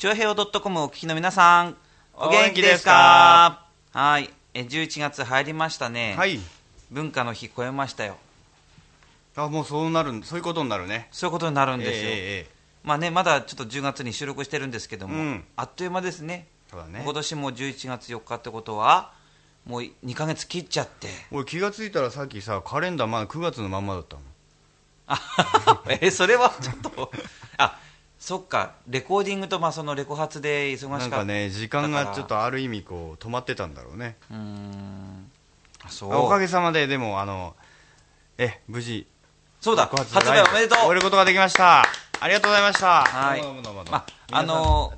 ちょうへお .com をお聞きの皆さん、お元気ですか？はい。え、11月入りましたね。はい文化の日超えましたよ。あもうそうなるんそういうことになるねそういうことになるんですよ。ええええまあね、まだちょっと10月に収録してるんですけども、うんあっという間ですね。そうだね今年も11月4日ってことは、もう2ヶ月切っちゃって。俺気がついたらさっきさカレンダーまだ9月のまんまだったのあえそれはちょっとあそっかレコーディングとまあそのレコ発で忙しかったなんかね時間がちょっとある意味こう止まってたんだろうね。うーん。あそう。あおかげさまででもあのえ無事。そうだ。爆発発売おめでとう。終えることができました。ありがとうございました。はい。ああの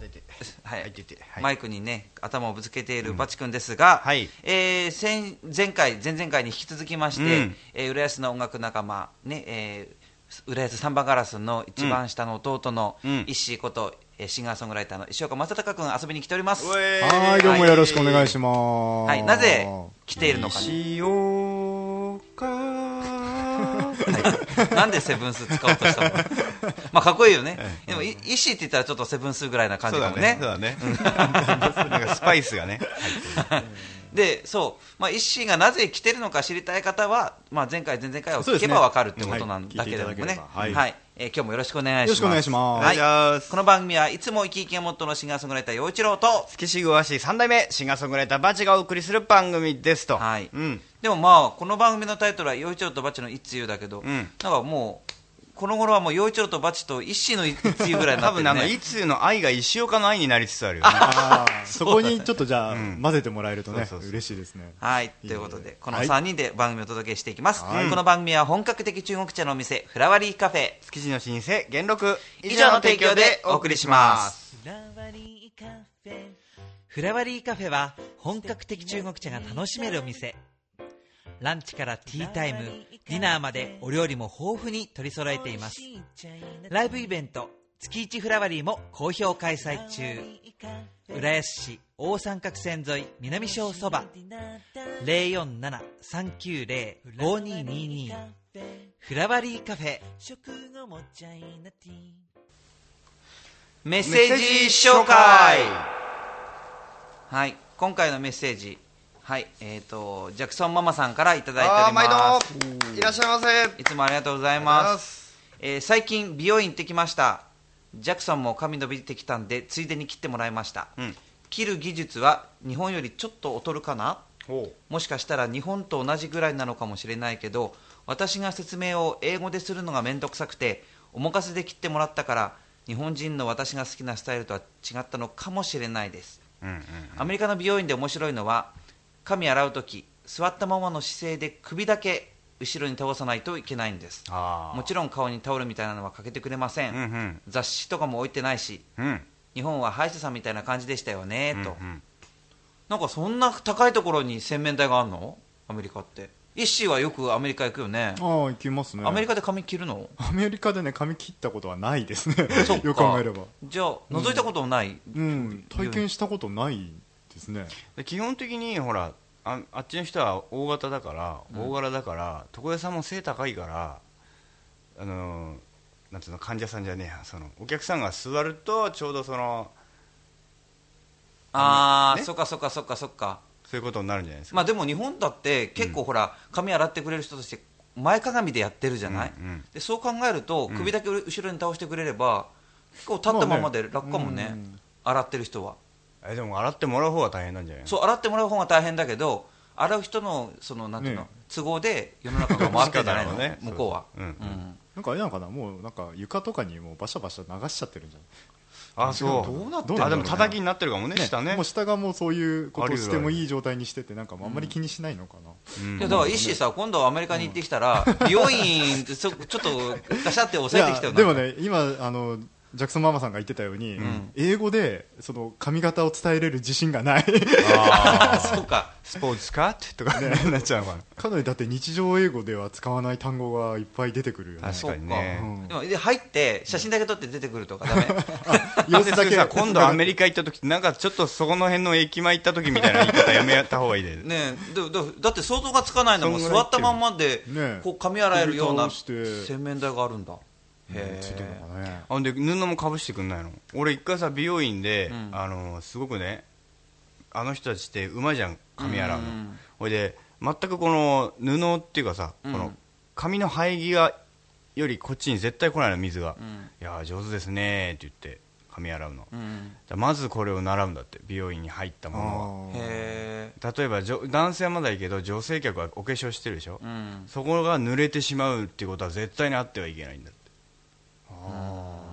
はい。マイクにね頭をぶつけているバチ君ですが、はい。えー先前回前々回に引き続きまして、うん。えー浦安の音楽仲間ね、えー浦安サンバガラスの一番下の弟のうん石井こと、えーシンガーソングライターの石岡正隆君遊びに来ております、はい、どうもよろしくお願いします。はい、なぜ来ているのかね、しようかはい、なんでセブンス使おうとしたの？まあかっこいいよね、でもい石って言ったらちょっとセブンスぐらいな感そうだじかもね。ね。そうだね。なんかスパイスがね入ってるでそう、まあ、イッシーがなぜ来てるのか知りたい方は、まあ、前回、前々回を聞けば分かるってことなんはいだけれどもね、はい。はい。えー今日もよろしくお願いします。よろしくお願いします。はい。この番組はいつも生き生きがモットーのシンガーソングライター、陽一郎と、月しぐわし3代目シンガーソングライターバチがお送りする番組ですと。はい。うん。でもまあ、この番組のタイトルは、陽一郎とバチの一通だけど、うん。なんかもう、この頃はもう、陽一郎とバチとイッシーの一通ぐらいにな多分ね。あのってるね。いつの愛が石岡の愛になりつつあるよね。そこにちょっとじゃあ、うん混ぜてもらえるとねそうそうそう。嬉しいですね。はい、ということで、このはい。3人で番組をお届けしていきます。はい。この番組は本格的中国茶のお店、フラワリーカフェ、築地の老舗元禄。以上の提供でお送りします。フラワリーカフェフラワリーカフェは本格的中国茶が楽しめるお店ランチからティータイムディナーまでお料理も豊富に取り揃えています。ライブイベント月一フラワリーも好評開催中。浦安市大三角線沿い南小そば。047-390-5222フラワリーカフェ。メッセージ紹介。はい今回のメッセージ。はいえっ、とジャクソンママさんからいただいております。度いらっしゃいませ。いつもありがとうございまます。すえー最近美容院行ってきました。ジャクソンも髪伸びてきたんでついでに切ってもらいました、うん。切る技術は日本よりちょっと劣るかな？ほもしかしたら日本と同じぐらいなのかもしれないけど私が説明を英語でするのが面倒くさくてお任せで切ってもらったから日本人の私が好きなスタイルとは違ったのかもしれないです。ううんうん。アメリカの美容院で面白いのは髪洗う時座ったままの姿勢で首だけ後ろに倒さないといけないんです。ああもちろん顔にタオルみたいなのはかけてくれません、うんうん。雑誌とかも置いてないしうん。日本は歯医者さんみたいな感じでしたよね、と。うんうん。なんかそんな高いところに洗面台があるの？アメリカって。イッシーはよくアメリカ行くよね。ああ、行きますね。アメリカで髪切るの？アメリカでね、髪切ったことはないですね。そっ。か。よく考えれば。じゃあ覗いたこともない、うん、体験したことないですね。で基本的にほらああっちの人は大型だから大柄だから、床屋さんも背高いからあのなんつうの患者さんじゃねえやそのお客さんが座るとちょうどそのああ、ね？そっかそっかそっかそっか。そういうことになるんじゃないですか、まあでも日本だって結構ほら、髪洗ってくれる人として前かがみでやってるじゃない、うんうん。でそう考えると首だけ後ろに倒してくれれば結構立ったままで楽かもね,、うん。洗ってる人はえでも洗ってもらう方が大変なんじゃないの？そう洗ってもらう方が大変だけど洗う人のそのなんていうの、ね都合で世の中が回ってるんじゃないの、ね。向こうは。そうん。うん。なんかあれなのかな？もうなんか床とかにもうバシャバシャ流しちゃってるんじゃあそう。どうなってあでも叩きになってるかもねない下ねもう下がもうそういうことしてもいい状態にしててなんかあんまり気にしないのかな、うん。いやだから、イッシーさ、今度アメリカに行ってきたら、美容院そ、ちょっとガシャって押さえてきたよでもね今あのジャクソンママさんが言ってたように、ん。英語でその髪型を伝えれる自信がない。あー。そうか、スポーツカットとか。ね。なっちゃうのかなかなりだって日常英語では使わない単語がいっぱい出てくるよね。確かにね。うん。でもで入って、写真だけ撮って出てくるとか、ダメ。様子だけさ今度アメリカ行った時なんかちょっとそこの辺の駅前行った時みたいな言い方やめた方がいいでね。え。だだだって想像がつかないのも座ったまんまでこう髪洗えるような洗面台があるんだ。へついてるのかね。あんで布もかぶしてくんないの？俺一回さ美容院で、うん。あのすごくねあの人たちってうまいじゃん髪洗うの、うんほいで全くこの布っていうかさ、うん。この髪の生え際よりこっちに絶対来ないの水が、うん。いやー上手ですねって言って髪洗うの、だかうんらまずこれを習うんだって美容院に入ったものあー。へは例えばじょ男性はまだいいけど女性客はお化粧してるでしょ、えうん。そこが濡れてしまうっていうことは絶対にあってはいけないんだって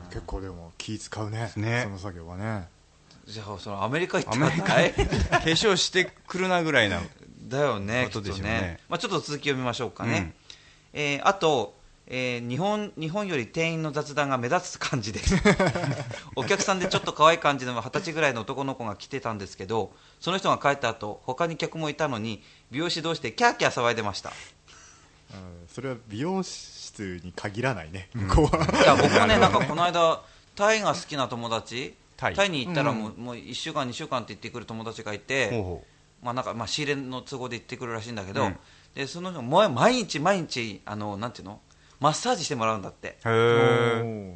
結構でも気使うねね。その作業はね。じゃあそのアメリカ行ったら大変化粧してくるなぐらいなだよねことでしょうねきっとね。まあ、ちょっと続き読みましょうかね、うん。えーあと、えー日本日本より店員の雑談が目立つ感じです。お客さんでちょっと可愛い感じの二十歳ぐらいの男の子が来てたんですけどその人が帰った後他に客もいたのに美容師同士でキャーキャー騒いでました。うんそれは美容室に限らないね。向こうは、いや僕もねなんかこの間タイが好きな友達タイ。タイに行ったらもう,、もう1週間2週間って言ってくる友達がいて、まあ、なんかまあ仕入れの都合で行ってくるらしいんだけど、うん。でその人も毎日毎日あのなんていうの？マッサージしてもらうんだって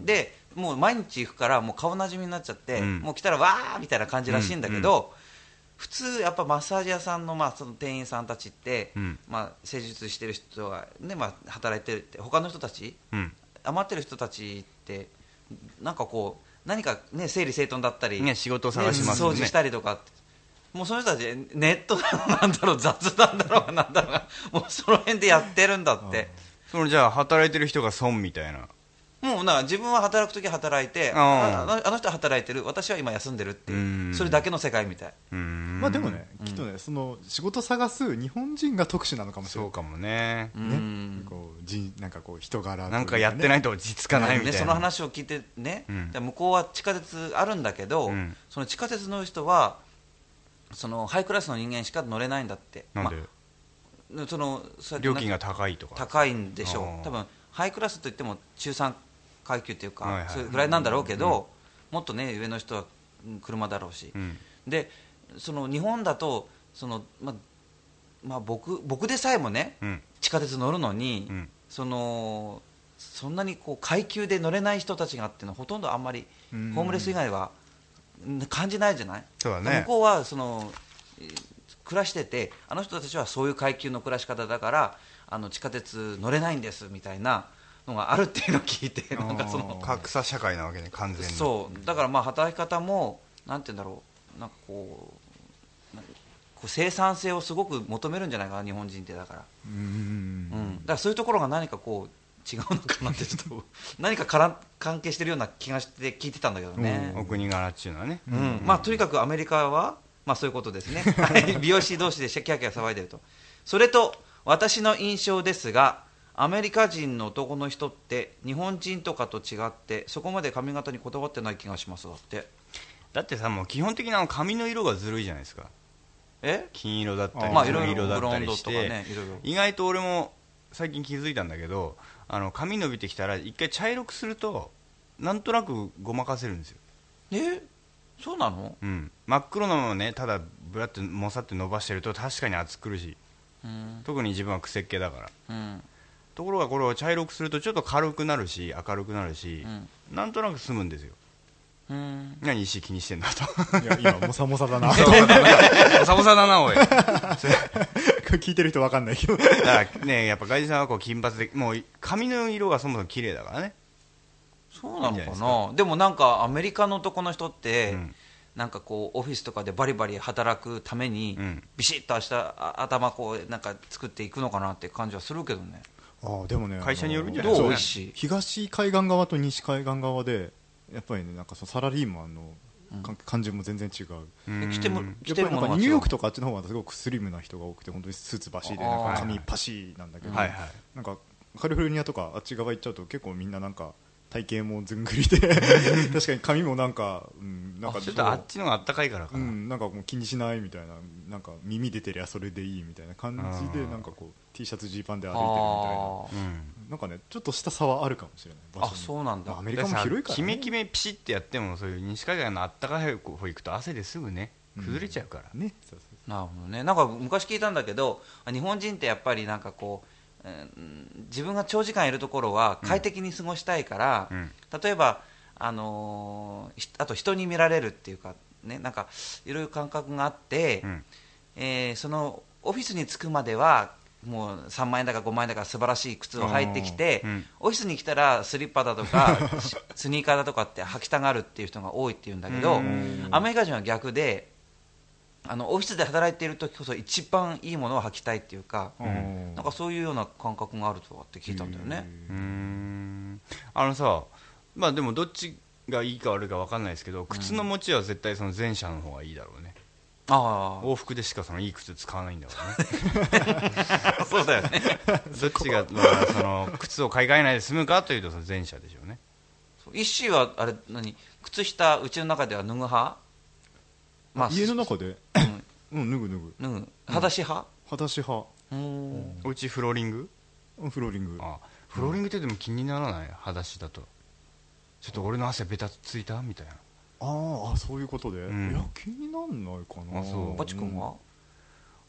でもう毎日行くからもう顔なじみになっちゃって、うん。もう来たらわーみたいな感じらしいんだけど、普通やっぱマッサージ屋さんの,、まあその店員さんたちって、うん。まあ、施術してる人が、ねまあ、働いてるって他の人たちうん。余ってる人たちってなんかこう何かね整理整頓だったり、ね仕事を探しますね。掃除したりとかもうその人たちネットだろうなんだろう雑談だろうがなんだろうがもうその辺でやってるんだって。そのじゃあ働いてる人が損みたいなもうな自分は働く時は働いてあー。ああの人は働いてる。私は今休んでるっていううん。それだけの世界みたい、まあでもね、きっとねその仕事探す日本人が特殊なのかもしれない。そうかもね。うね。んこう人なんかこう人柄となんかやってないいと落ち着かないみたいな、ね、その話を聞いてね、うん。で向こうは地下鉄あるんだけど、うん。その地下鉄の人はそのハイクラスの人間しか乗れないんだって。なんで、まあその料金が高いとか。高いんでしょう。多分ハイクラスといっても中3階級っていうか、はいはい。それぐらいなんだろうけど、もっとね上の人はうん車だろうし、うん。でその日本だとその、ままあ、僕僕でさえもねうん。地下鉄乗るのに、うん。そのそんなにこう階級で乗れない人たちがっていうのはほとんどあんまりうん。ホームレス以外はうん感じないじゃない、向こうはそのえー暮らしててあの人たちはそういう階級の暮らし方だからあの地下鉄乗れないんですみたいなのがあるっていうのを聞いてなんかその格差社会なわけね完全に。そう。だからまあ働き方もなんて言うんだろう。なんかこう生産性をすごく求めるんじゃないかな日本人ってだから、うん。うん、だからそういうところが何かこう違うのかなってちょっと 何かから関係してるような気がして聞いてたんだけどね、お国柄っていうのはね、うん。まあ、とにかくアメリカは、まあ、そういうことですね。はい。美容師同士でキャーキャー騒いでると。それと私の印象ですがアメリカ人の男の人って日本人とかと違ってそこまで髪型にこだわってない気がしますだって。だってさもう基本的な髪の色がずるいじゃないですか。え？金色だったりあまあいろい黄色だったりして、ね意外と俺も最近気づいたんだけどあの髪伸びてきたら一回茶色くするとなんとなくごまかせるんですよ、え？そうなの？うん、真っ黒のままねただぶらってもさって伸ばしてると確かに暑苦し。いうん。特に自分は癖っ気だから。うんところがこれを茶色くするとちょっと軽くなるし明るくなるしう、ん。なんとなく済むんですよ。うん。何石気にしてんだと。いや今モサモサだな。ボサボサだなおい。だ 聞いてる人わかんないけど。からねやっぱ外人さんはこう金髪でもう髪の色がそもそも綺麗だからね。そうなのかな？でもなんかアメリカの男の人って、うん。なんかこうオフィスとかでバリバリ働くために、うん。ビシッと明日あ頭こうなんか作っていくのかなって感じはするけどねああでもね会社によるんじゃない？ですかね東海岸側と西海岸側でやっぱりねなんかそのサラリーマンのか感じも全然違う。うん。来てもうん来てやっぱりなんかるものがニューヨークとかあっちの方はすごくスリムな人が多くて本当にスーツバシでなんあーか髪パシなんだけど、はいはい。なんかカリフォルニアとかあっち側行っちゃうと結構みんななんか体型もずんぐりで。確かに髪もなんか、うん、なんかちょっとあっちの方があったかいからかな、うん、なんかもう気にしないみたいななんか耳出てりゃそれでいいみたいな感じでなんかこう T シャツジーパンで歩いあてるみたいな。ーうんなんかねちょっとした差はあるかもしれない場あそうなんだ。まあアメリカも広いから、ね、キメキメピシってやってもそういう西海岸のあったかい方行くと汗ですぐね。崩れちゃうから、ねそうそう。なるほどね。なんか昔聞いたんだけど日本人ってやっぱりなんかこううん自分が長時間いるところは快適に過ごしたいから、うん。例えば、あのーひあと人に見られるっていうか、ね、なんかいろいろ感覚があって、うん。えーそのオフィスに着くまではもう3万円だか5万円だか素晴らしい靴を履いてきて、うん。オフィスに来たらスリッパだとかし スニーカーだとかって履きたがるっていう人が多いっていうんだけど、うん。アメリカ人は逆であのオフィスで働いている時こそ一番いいものを履きたいっていうか、うん。なんかそういうような感覚があるとはって聞いたんだよね。うーん。あのさまあでもどっちがいいか悪いか分かんないですけど靴の持ちは絶対その前者の方がいいだろうね、あ往復でしかそのいい靴使わないんだからね。あ、そうだよね。どっちが、まあ、その靴を買い替えないで済むかというとその前者でしょうね。一周はあれ何？靴下うちの中では脱ぐ派？まあ家の中で？うん。うん脱ぐ脱ぐ。脱ぐ。裸足派？裸足派。うん。おうちフローリング？うんフローリング。あフローリングってでも気にならない？裸足だと。ちょっと俺の汗ベタついた？みたいな。あーあそういうことで、うん。いや気になんないかな。あそう。バチ君は？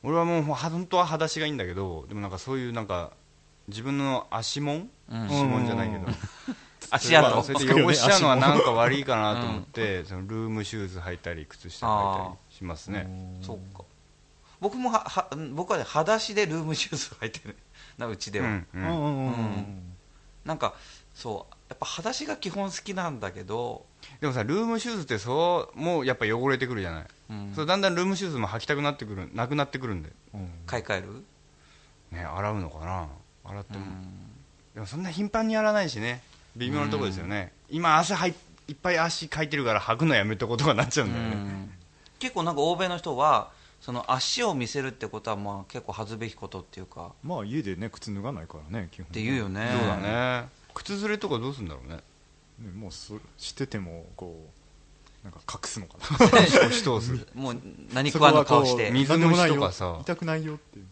俺はもうほ本当は裸足がいいんだけどでもなんかそういうなんか自分の足紋うん。足紋じゃないけど足跡それで汚しちゃうのはなんか悪いかなと思って、そのルームシューズ履いたり靴下履いたりしますね。そうか。僕もはは僕はね裸足でルームシューズ履いてる。なうちでは。うんううんんうん。うん。うんなんかそうやっぱ裸足が基本好きなんだけど、でもさルームシューズってそうもうやっぱ汚れてくるじゃない、うん。それだんだんルームシューズも履きたくなってくるなくなってくるんで、うん買い替える？ね、洗うのかな。洗っても、うん。でもそんな頻繁にやらないしね微妙なところですよね、今汗はいいっぱい足かいてるから履くのやめとことかなっちゃうんだよね、うん。結構なんか欧米の人はその足を見せるってことはまあ結構恥ずべきことっていうか。まあ家でね靴脱がないからね基本って言うよね。そうだね。靴ずれとかどうするんだろうね。ねもうそしててもこうなんか隠すのかな。もう何食わぬ顔して、水虫とかさ。なんでもないよ。痛くないよっていう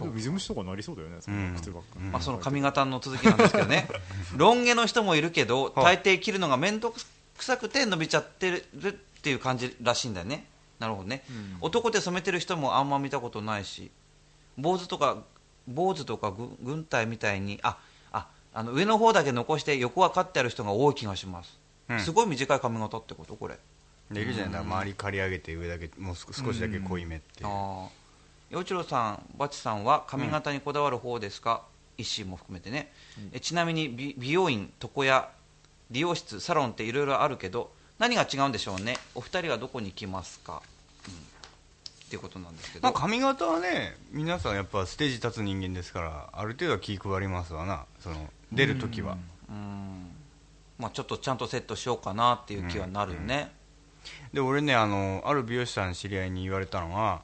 水虫とかなりそうだよねそん。な靴ばっかり、うん。まあ、その髪型の続きなんですけどね。ロン毛の人もいるけどはい。大抵切るのが面倒くさくて伸びちゃってるっていう感じらしいんだよね。なるほどね、うん。男で染めてる人もあんま見たことないし坊主とか坊主とかぐ軍隊みたいにあああの上の方だけ残して横はカッてある人が多い気がします、うん。すごい短い髪型ってことこれ。でいるじゃないだから周り刈り上げて上だけもう少少しだけ濃いめっていう、ああ陽一郎さん、バチさんは髪型にこだわる方ですか、一心も含めてね、えちなみに美美容院、床屋、理容室、サロンっていろいろあるけど、何が違うんでしょうね、お二人はどこに行きますか、うん、っていうことなんですけど、まあ、髪型はね皆さんやっぱステージ立つ人間ですからある程度は気配りますわな。その出る時は、うん。まあ、ちょっとちゃんとセットしようかなっていう気はなるよね、で俺ねあのある美容師さんの知り合いに言われたのは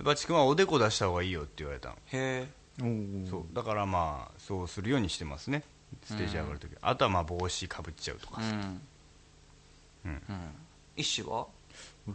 バチ君はおでこ出した方がいいよって言われたの、へえ、そう。だからまあそうするようにしてますね。ステージ上がる時、あとはまあ帽子かぶっちゃうとか。さ、うん、うん。は？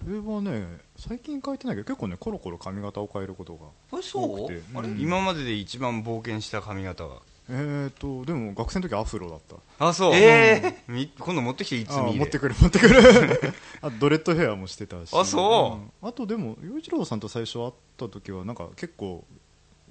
俺はね最近変えてないけど結構ねコロコロ髪型を変えることが多くて。あれ、うん。今までで一番冒険した髪型はえーとでも学生の時アフロだった。あそう、えみ今度持ってきていつあ見持ってくる持ってくる。あドレッドヘアもしてたし。あそうん。あとでも洋一郎さんと最初会った時はなんか結構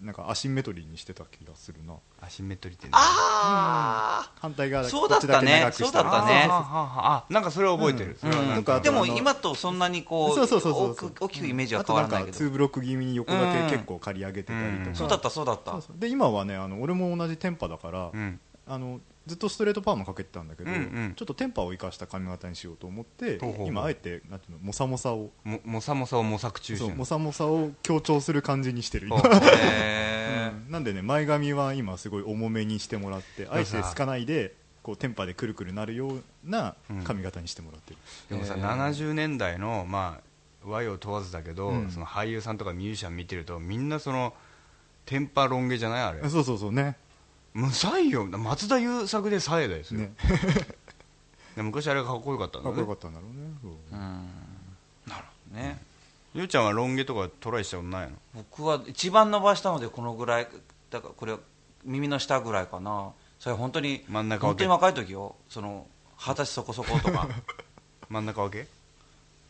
なんかアシンメトリーにしてた気がするな。アシンメトリーってねあ反対側だけそうだったね。こちだけ長くした。りそうだったね。あなんかそれは覚えてる、うん。でも今とそんなにこうそうそうそうそう大きくイメージは変わらないけど。あとんか2ブロック気味に横だけ結構刈り上げてたりとか、うんそうだったそうだった。そうそう。で今はねあの俺も同じテンパだから、うん。あのずっとストレートパーマかけてたんだけど、うんうん。ちょっとテンパを生かした髪型にしようと思って今あえてなんていうのモサモサをももさもさを模索中してるそうモサモサを強調する感じにしてる今、ほう。ん。なんでね前髪は今すごい重めにしてもらってあえてすかないでこうテンパでくるくるなるような髪型にしてもらってる、でもさ、へー。70年代のまあ和洋問わずだけど、うん。その俳優さんとかミュージシャン見てるとみんなそのテンパロン毛じゃないあれ。そうそうそうねむさいよ。松田優作でさえですよ、ね。で 昔あれがかっこよかったんだね。かっこよかったんだろうねそう。うん。なるほどね。ゆうちゃんはロン毛とかトライしたことないの？僕は一番伸ばしたのでこのぐらいだからこれ耳の下ぐらいかな。それ本当に真ん中本当に若い時よ。その二十歳そこそことか。真ん中分け？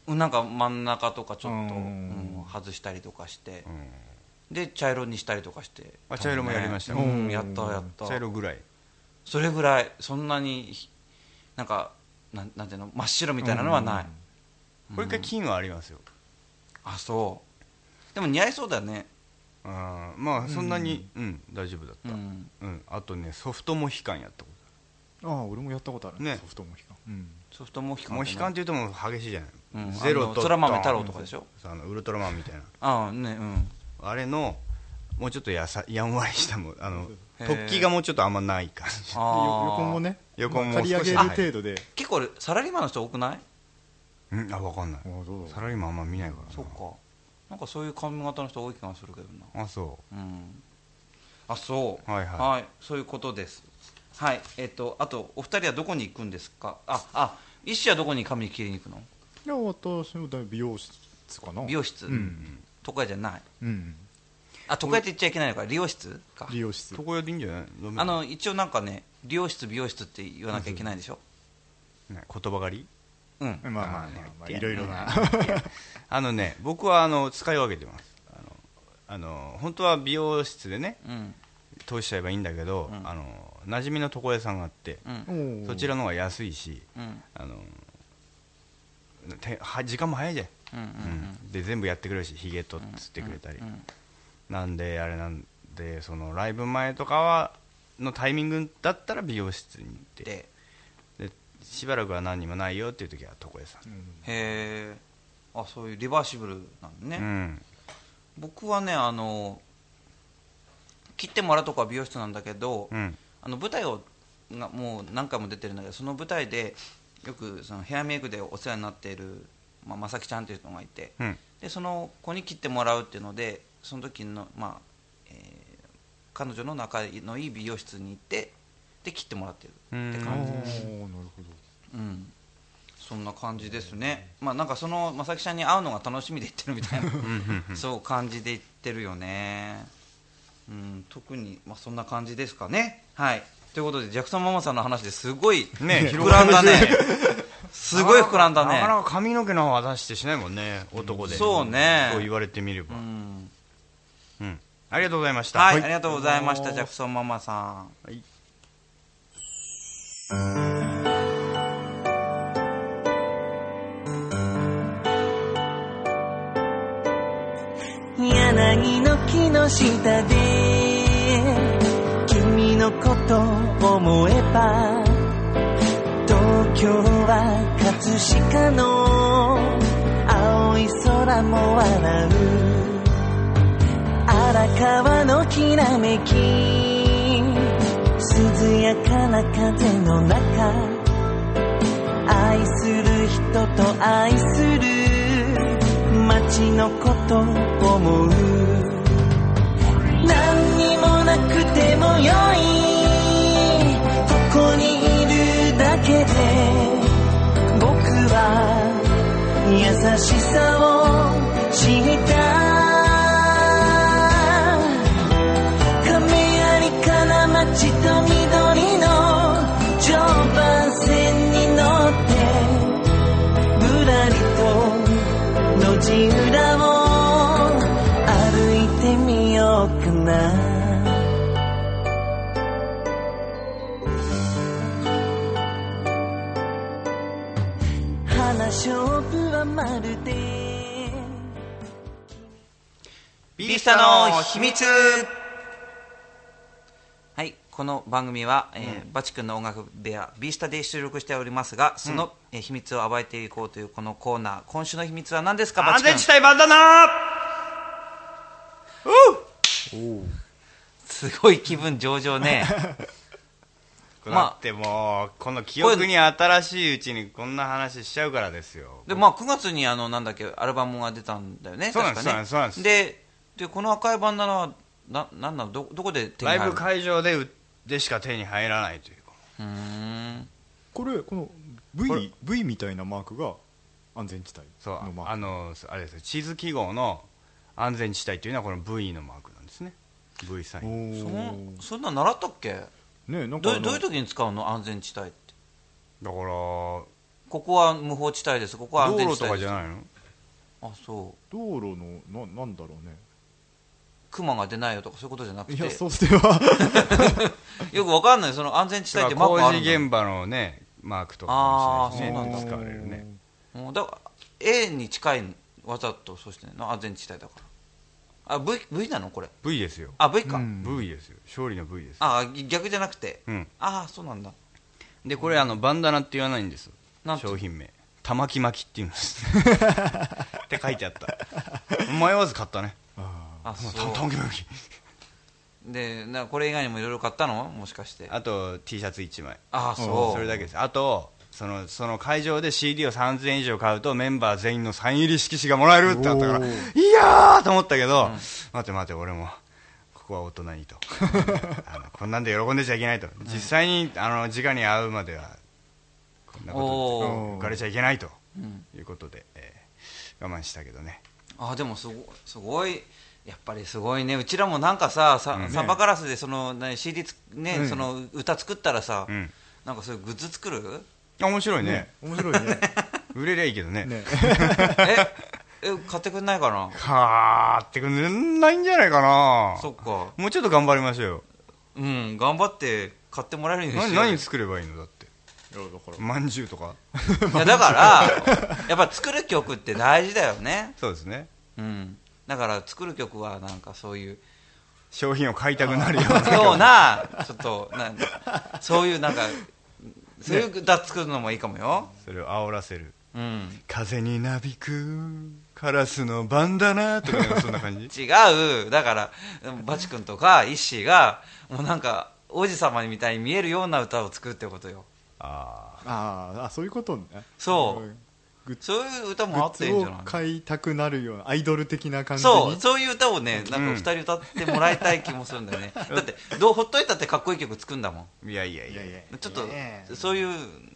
うんなんか真ん中とかちょっと、うん。うん外したりとかして。うんで茶色にしたりとかしてあ茶色もやりました。うねん。やったやった。茶色ぐらい。それぐらいそんなになんかなんなんていうの真っ白みたいなのはない、これ一回金はありますよ。あそう。でも似合いそうだね。あーまあそんなにうん大丈夫だった。うん。うん。あとねソフトモヒカンやったこああ俺もやったことある。ね。ソフトモヒカン。うん。ソフトモヒカンとモヒカンっていうともう激しいじゃない。うん。ゼロと太郎とかでしょ？そうあのウルトラマンみたいな。ああねうんあれのもうちょっとやさやんわりしたもんあの突起がもうちょっとあんまない感じ。横もね横もまあ刈り上げる程度で。結構サラリーマンの人多くない？うんあ分かんない。サラリーマンあんま見ないからな。そっか。なんかそういう髪型の人多い気がするけどな。あそう。ん。あそう。はいはい。そういうことです。はい。えっ、とあとお二人はどこに行くんですか？ああ医師はどこに髪切りに行くの？いや私美容室かな。美容室、うん床屋じゃない。うん。あ床屋って言っちゃいけないのか。理容室か。美容室。う床屋でいいんじゃない？あの一応なんかね理容室美容室って言わなきゃいけないでしょ。ね言葉狩り？うん。まあまあねまあいろいろな。あのね僕はあの使い分けてます。あのあの本当は美容室でねうん。通しちゃえばいいんだけど、うん。あの馴染みの床屋さんがあって、うん。そちらの方が安いしうん。あのては時間も早いじゃん、うんうんうんで全部やってくれるしひげとつってくれたり、うんなんであれなんでそのライブ前とかはのタイミングだったら美容室に行って。で。でしばらくは何にもないよっていう時は床屋さん、へえあそういうリバーシブルなのね、うん。僕はねあの切ってもらうとこは美容室なんだけど、うん。あの舞台をがもう何回も出てるんだけどその舞台でよくそのヘアメイクでお世話になっている、まあ、正木ちゃんという人がいてうん。でその子に切ってもらうっていうのでその時の、まあえー彼女の仲のいい美容室に行ってで切ってもらってるってああ感じ、なるほうん、そんな感じですね、まあ、なんかその正木ちゃんに会うのが楽しみで行ってるみたいな そう感じで言ってるよね、うん、特に、まあ、そんな感じですかね。はい。ということでジャクソンママさんの話ですごいね膨らんだねすごい膨らんだね。なかなか髪の毛の方は出してしないもんね男で。そうね。そう言われてみれば。ううん、ん。ありがとうございました。はい、はい。ありがとうございました。ジャクソンママさん。はい。柳の木の下で君のこと思えば東京は葛飾の青い空も笑う荒川のきらめき涼やかな風の中愛する人と愛する街のことを思う。何にもなくてもよい。て僕は優しさを知った亀有から町と緑ビースタの秘密。はいこの番組は、えーバチ君の音楽部屋ビースタで収録しておりますがその、えー秘密を暴いていこうというこのコーナー。今週の秘密は何ですかバ安チ君？全地帯バンダナすごい気分上々ね。まあ。だってもうこの記憶に新しいうちにこんな話しちゃうからですよ。でまあ9月にあのなんだっけアルバムが出たんだよねそうなんですねそうなんです。ででこの赤いバンダナはななんなの？どどこで手に入る？ライブ会場でうでしか手に入らないといううーん。これこのこ V, v みたいなマークが安全地帯そうのマーク。あのあれですよ。地図記号の安全地帯というのはこの V のマークなんですね。V サイン。そおのそんな習ったっけ？ねなんかあのどうどういう時に使うの？安全地帯って。だからここは無法地帯です。ここは安道路全地帯です。とかじゃないの？あそう。道路のななんだろうねクマが出ないよとかそういうことじゃなくて。いやそうでは。よくわかんない。その安全地帯ってマーク工あるんだ。事現場のねマークとかもしれないですね。あーそうなんだ。使われるね。もうだから A に近いわざとそうしてんの？安全地帯だから。あ V, v なの？これ。V ですよ。あ V か、うん。V ですよ。勝利の V ですあ逆じゃなくて、うん。ああそうなんだ。でこれあのバンダナって言わないんです商品名。玉木巻きっていうんです。って書いてあった。迷わず買ったねあたそう。玉木巻き。でなこれ以外にもいろいろ買ったの？もしかして。ああと T シャツ1枚。あそう。それだけです。あとそのその会場で CD を3000円以上買うとメンバー全員のサイン入り色紙がもらえるってあったからおいやーと思ったけど、待て待て俺もここは大人にと。あのこんなんで喜んでちゃいけないと。実際にあの直に会うまではこんなこと浮かれちゃいけないとうん。いうことで、えー我慢したけどね。あでもすごすごいやっぱりすごいね。うちらもなんかささ、うん。サンバカラスでその何 CD つね、うん。その歌作ったらさ、うん。なんかそういうグッズ作る？面白いね。ね面白いね。売れりゃいいけどね。ね。ええ買ってくんないかな？はーってくんないんじゃないかな。そっか。もうちょっと頑張りましょうよ。うん頑張って買ってもらえるように何何作ればいいのだって？いやだから。まんじゅうとか？いやだからやっぱ作る曲って大事だよね。そうですね。うんだから作る曲はなんかそういう商品を買いたくなるような。ようなちょっとなんそういうなんかそういう歌作るのもいいかもよ、それを煽らせる。うん。風になびくカラスのバンダナとかそんな感じ？違う。だからバチ君とかイッシーがもうなんか王子様みたいに見えるような歌を作るってことよ。ああーあそういうことね。そうグッそういう歌グもあってんじゃない？買いたくなるようなアイドル的な感じに？そうそういう歌をねなんかうん二人歌ってもらいたい気もするんだよね、だってどうほっといたってかっこいい曲作るんだもあいやいやいや。いやちょっとそういう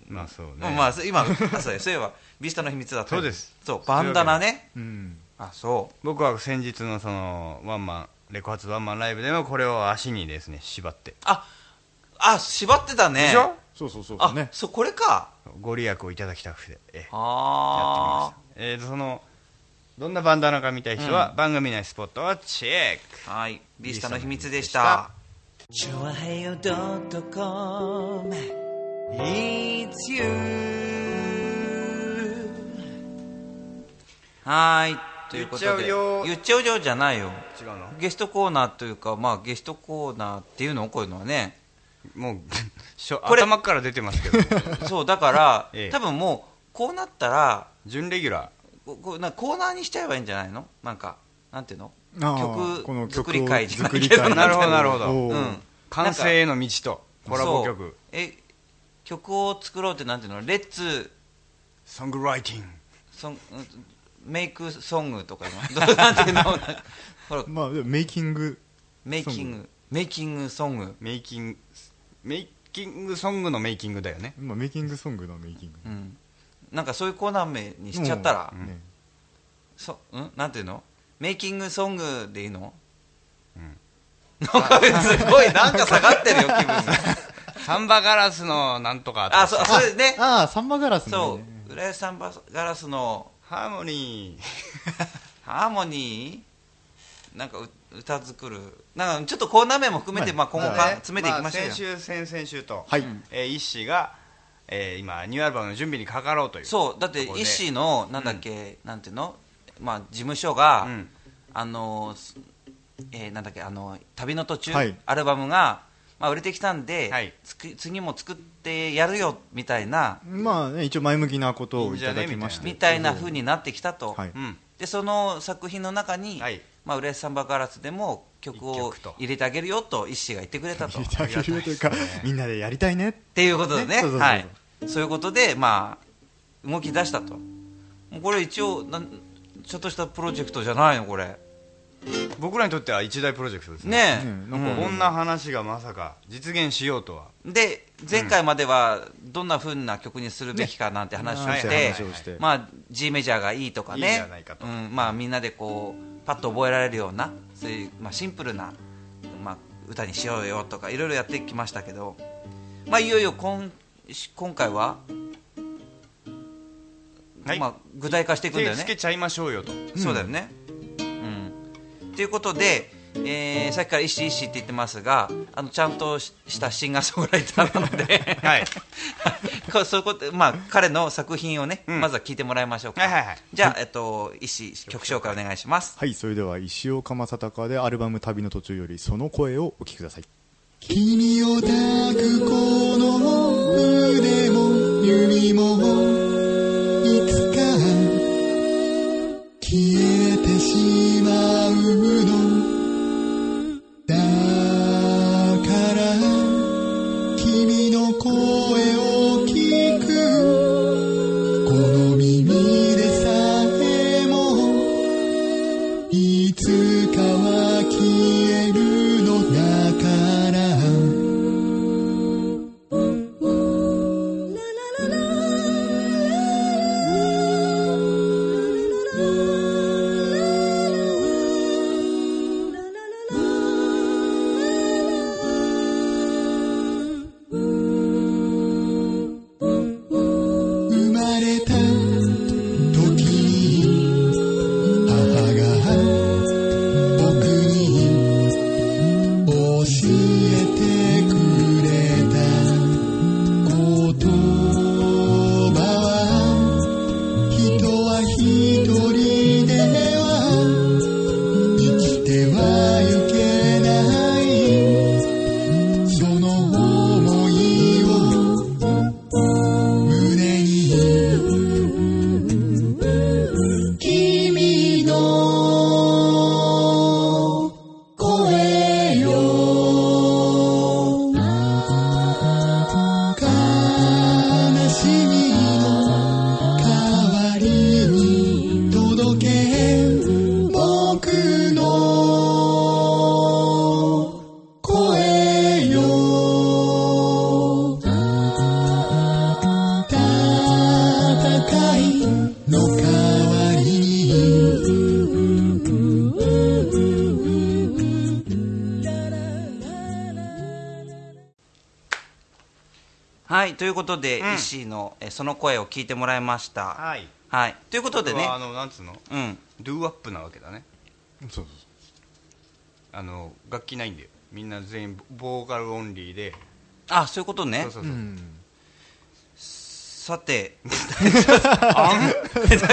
まあそうね。まあ今あそうそういえばビスタの秘密だったそうです。そうバンダナね。うん。あそう。僕は先日のそのワンマンレコ発ワンマンライブでもこれを足にですね縛って。ああ縛ってたね。でしょ？そうそうそうあ、ね。そうこれか。ご利益をいただきたくて。ええ。やってみまあした。えーとそのどんなバンダナか見たい人は、番組内スポットをチェック。あはい。ビスタの秘密でした。チョアヘヨドットコム。It's you. はい。ということで。言っちゃうよ。言っちゃうよじゃないよ。違うの？ゲストコーナーというかまあゲストコーナーっていうの？こういうのはねもう しょこれ。頭から出てますけど。そうだから、ええ。多分もうこうなったら準レギュラここうなコーナーにしちゃえばいいんじゃないの？なんかなんていうの？曲作り会じゃないけど。なるほどなるほど。うん。完成への道とコラボ曲。え曲を作ろうってなんていうの？ Let's。songwriting。ソン make song とかなんていうの？ほら。まあメイキング。メイキング。 making song。メイキング making song のメイキングだよね。まあ making song のメイキング。うん。なんかそういうコーナー名にしちゃったら、ね。そうん？なんていうの？メイキングソングでいいの、うん。なんかすごいなんか下がってるよ気分が。サンバガラスのなんとかとかあそそれね。ああサンバガラスそのね。う。浦安サンバガラスのハーモニー。ハーモニー？なんかう歌作る。なんかちょっとコーナー名も含めて、まあ、今後かね詰めていきましょうよ、あ先週先々週と、はい。えー、イッシーが、えー今ニューアルバムの準備にかかろうというそう。だってところで。イッシーのなんだっけ、なんていうの？まあ事務所が、うん。あのすえーなんだっけあの旅の途中、はい。アルバムが、まあ、売れてきたんで、はい。つく次も作ってやるよみたいな。まあね一応前向きなことをいただきまして。みたいな風になってきたと、はい。うん。でその作品の中に、はいまあ、浦安サンバガラスでも曲一を入れてあげるよとイッシーが言ってくれたと。っ入れてあげるよというかみんなでやりたいね。ていうことでね。はい、そういうことで、まあ、動き出したと。これ一応なんちょっとしたプロジェクトじゃないのこれ。僕らにとっては一大プロジェクトですね。ねえ、ねなんかこんな話がまさか実現しようとは。で前回まではどんな風な曲にするべきかなんて話をしねて、話をしてまあ、G メジャーがいいとかね。いかと。うん。まあ、みんなでこうパッと覚えられるようなそういう、まあ、シンプルな、まあ、歌にしようよとかいろいろやってきましたけど、まあ、いよいよ今今回は、はいまあ、具体化していくんだよね手つけちゃいましょうよとそうだよね。うん。ということで、えーさっきから石石って言ってますがあのちゃんとししたシンガーソングライターなので、はい。こうそういうこと、まあ、彼の作品をね、うん。まずは聞いてもらいましょうか。はいはいはい。じゃあ、えっと、石、曲紹介お願いします。はいそれでは石岡正隆でアルバム「旅の途中」よりその声をお聞きください。君を抱くこの腕も指もいつか消えてしまうのということで、うん。石井の、えーその声を聞いてもらいました。はい。はい、ということでね。あのなんつうの？うん、ドゥーアップなわけだね。そうあの楽器ないんだよ。みんな全員ボーカルオンリーで。あ、そういうことね。そう。そうそう、うん。さて、だ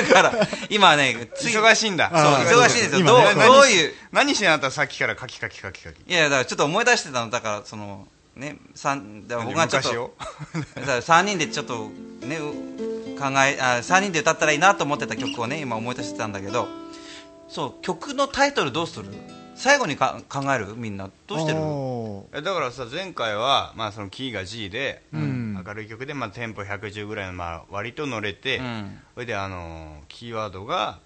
から、今ね、忙しいんだ。そう忙しいんですよ。どうどういう、何してんあんたさっきからカキカキカキカキ。いや、だからちょっと思い出してたの、だから、その、ね、三、だから僕がちょっと昔を、さ3人でちょっとねう考えあ3人で歌ったらいいなと思ってた曲をね今思い出してたんだけどそう曲のタイトルどうする？最後にか考える？みんな。どうしてる？えだからさ前回は、まあ、そのキーが G で、ん。明るい曲で、まあ、テンポ110ぐらいの、まあ、割と乗れて、うん。それであのキーワードが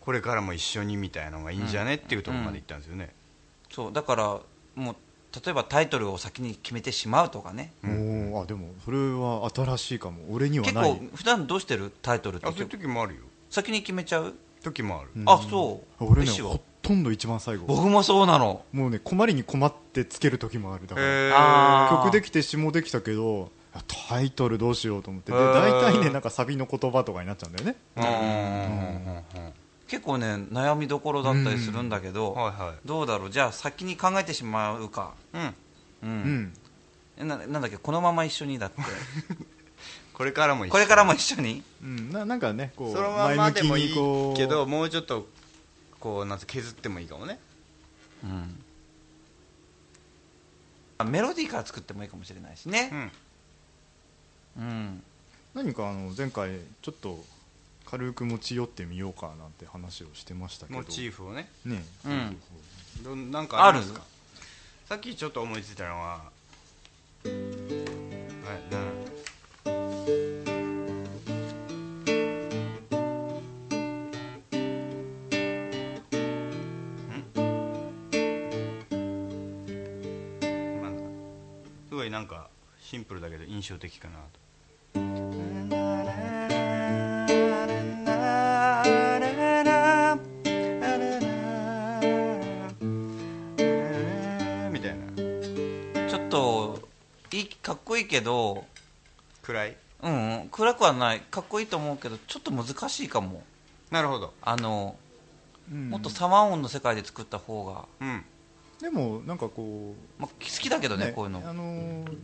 これからも一緒にみたいなのがいいんじゃね、っていうところまで行ったんですよね、そうだからもう例えばタイトルを先に決めてしまうとかね。おーあでもそれは新しいかも。俺には結ない。構普段どうしてるタイトルって。あそういう時もあるよ。先に決めちゃう？時もある、うん。あそう。俺ねほとんど一番最後。僕もそうなの。もうね困りに困ってつける時もあるだから。曲できて詞もできたけどあタイトルどうしようと思って。で大体ねなんかサビの言葉とかになっちゃうんだよね。うんうんうんうん結構ね悩みどころだったりするんだけど、はいはどうだろう？じゃあ先に考えてしまうか。い、うん、うん、うん。えななんだっけ？このまま一緒にだって。これからも一緒これからも一緒に？うん。ななんかねこうそのままでもいい前向きにこう。けどもうちょっとこうなんつ削ってもいいかもね。うん。メロディーから作ってもいいかもしれないしね。うん。うん、何かあの前回ちょっと軽く持ち寄ってみようかなんて話をしてましたけど。モチーフをね。ねうん。どんなんかありますか？あさっきちょっと思いついたのは。はいなまあすごいなんかシンプルだけど印象的かなといけど暗い？うん、暗くはない。かっこいいと思うけどちょっと難しいかも。なるほど、あのもっとサマーオンの世界で作った方が、うん、でもなんかこうまあ、好きだけどうねこういうの。あのー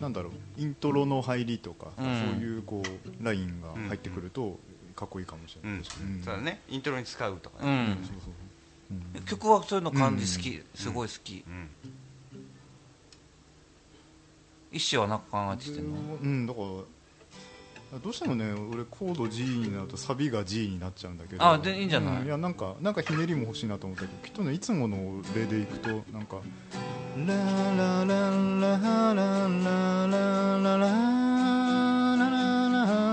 なんだろう。イントロの入りとか、うん。そういうこうラインが入ってくるとかっこいいかもしれないですね。そね。イントロに使うとかね。曲はそういうの感じ好き、すごい好き、うん。意思はなく考えててんの？うんだからどうしてもね俺コード G になるとサビが G になっちゃうんだけどあでいいんじゃない、うん、いやなんかなんかひねりも欲しいなと思ったけどきっとねいつもの例でいくとなんか「ララララララララララララララララ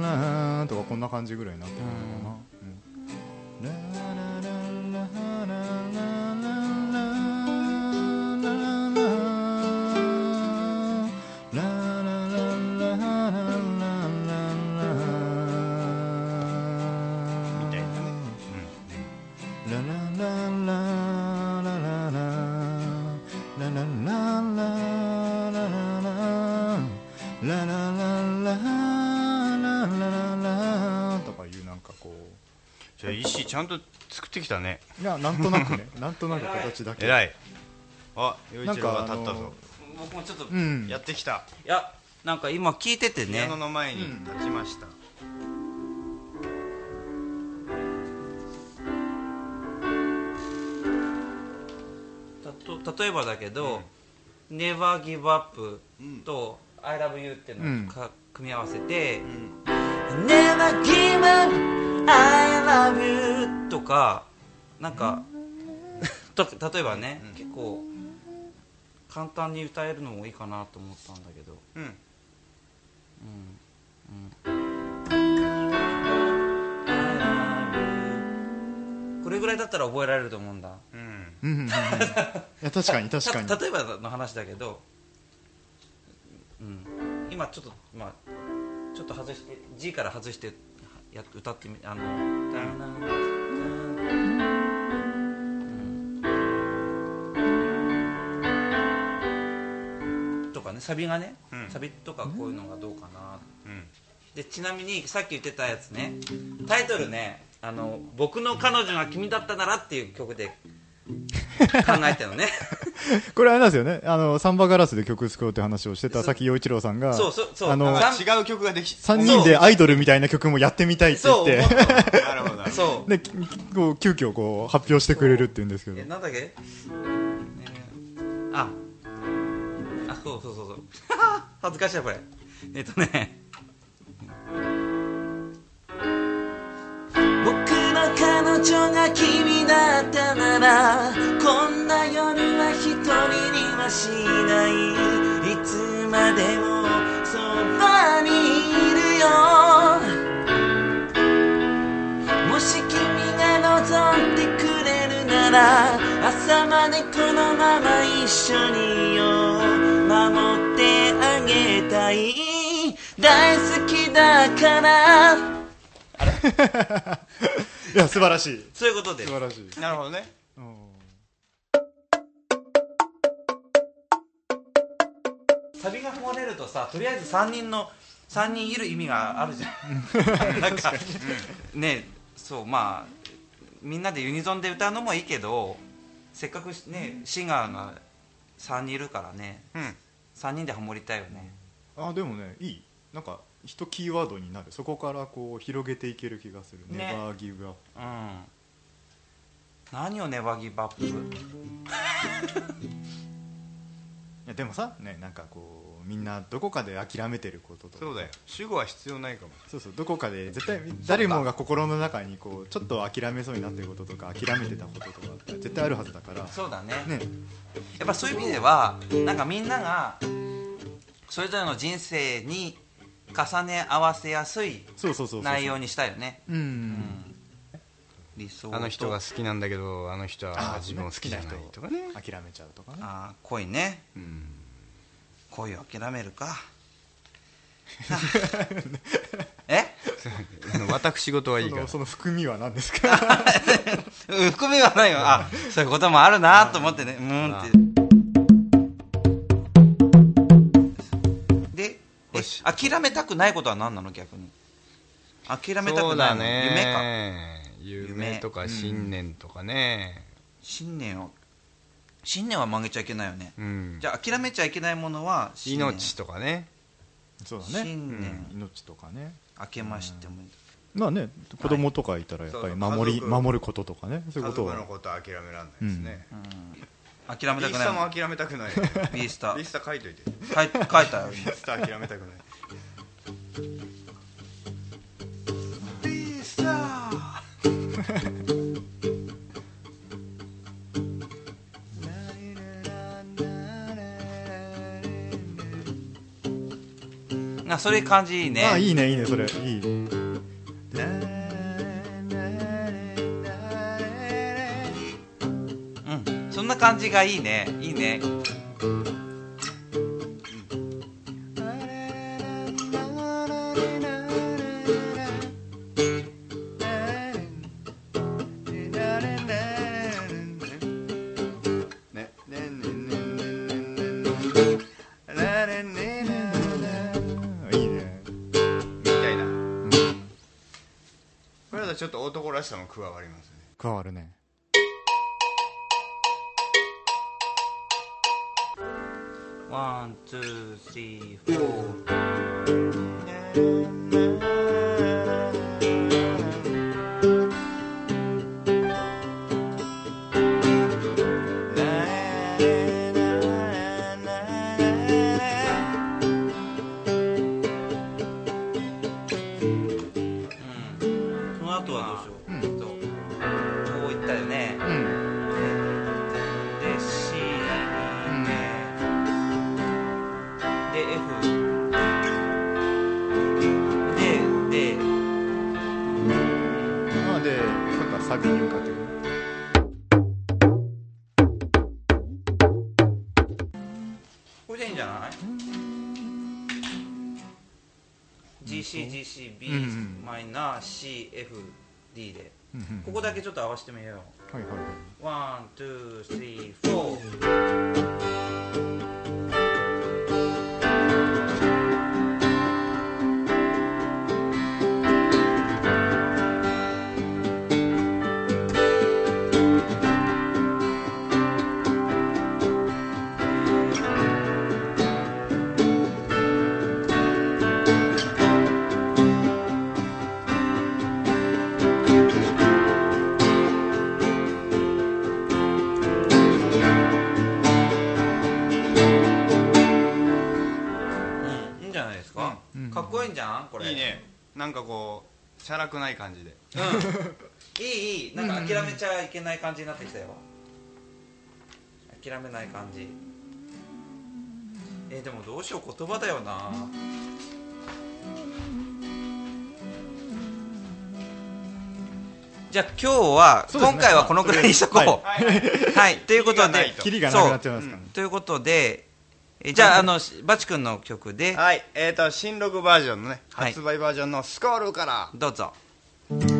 ララ」とかこんな感じぐらいラなラララララちゃんとってきたね。ういやなんとなくね。なんとなく形だけ。偉い。あ陽一郎が立ったぞ。僕もちょっと、いうん。やってきた。やなんか今聞いててね。ピアノの前に立ちました、たと例えばだけど「Never Give Up」と「I Love You」っていうのをか、組み合わせて「Never Give Up I Love You」とかなんか、と例えばね、結構簡単に歌えるのもいいかなと思ったんだけど。うん。これぐらいだったら覚えられると思うんだ。うん。うんうんうん。いや確かに確かに。た例えばの話だけど、うん、今ちょっとまあちょっと外して G から外してや歌ってみあの「ダナンうんとかねサビがね、うんサビとかこういうのがどうかな、うんでちなみにさっき言ってたやつねタイトルね「あの僕の彼女が君だったなら」っていう曲で考えたのね これあれなんですよね。あのサンバガラスで曲作ろうって話をしてたさっき陽一郎さんがそうそうそう。あの違う曲ができ3人でアイドルみたいな曲もやってみたいって言って。そう思った。なるほどそう。できこう急遽こう発表してくれるって言うんですけど。えなんだっけ、えーああそうそうそうそう。恥ずかしいわこれ。えっとね。僕の彼女が君だったならこんな夜は一人にはしないいつまでもそばにいるよ。もし君が望んでくれるなら朝までこのまま一緒にいよ。う守ってあげたい。大好きだから。いや素晴らしい。そういうことで。素晴らしい、なるほどね。うんサビが漏れるとさとりあえず3人の3人いる意味があるじゃん。なんかねそうまあみんなでユニゾンで歌うのもいいけどせっかくねシンガーが3人いるからねうん。3人でハモりたいよね。あでもねいい。なんか一キーワードになる。そこからこう広げていける気がする。ね。ネバーギブアップ。うん。何をネバギブアップ？い やでもさねなんかこうみんなどこかで諦めてることとか。そうだよ。主語は必要ないかも。そうそう。どこかで絶対誰もが心の中にこうちょっと諦めそうになってることとか 諦めてたこととかって絶対あるはずだから。そうだね。ね。やっぱそういう意味ではなんかみんながそれぞれの人生に重ね合わせやすいそうそうそうそう。内容にしたいよね。うん、うん理想とあの人が好きなんだけどあの人はあ自分を好きじゃないとかね。諦めちゃうとかね。あー恋ね。うん。恋を諦めるか。え？私事はいいから。その 含みは何ですか？うん含みはないよ。あそういうこともあるなと思ってね。うーんって。で諦めたくないことは何なの？逆に。諦めたくないの？夢か。ね夢とか信念とかね。信念を信念は曲げちゃいけないよね、うん。じゃあ諦めちゃいけないものは命とかね。そうだね。信念。うん。命とかね。明けましてもいい、まあね子供とかいたらやっぱり守りそうそう守ることとかね。そういうことを家族のことは諦められないですね。うん、諦めビースタたくないもん。も諦めたくない。ビースタ。ビースタ書いといて。書い書いたよ。ビースタ諦めたくない タなそれ感じいいね。あいいねいいねそれ。いい。うん。そんな感じがいいね。いいねね加わりますね。加わるね。だけちょっと合わせてみよはいはいはい。うワン、ツー、スリー、フォーこうしゃらくない感じで。うん。いいいい。なんか諦めちゃいけない感じになってきたよ。諦めない感じ。えーでもどうしよう言葉だよな。じゃあ今日は、そうですね。今回はこのぐらいにしとこう。ははい、ということで。キリがないと。キリがなくなっちゃいますからね。ということでえじゃああのバチ君の曲で。はい。えーと新録バージョンのねはい。発売バージョンの「スコール」から。どうぞ「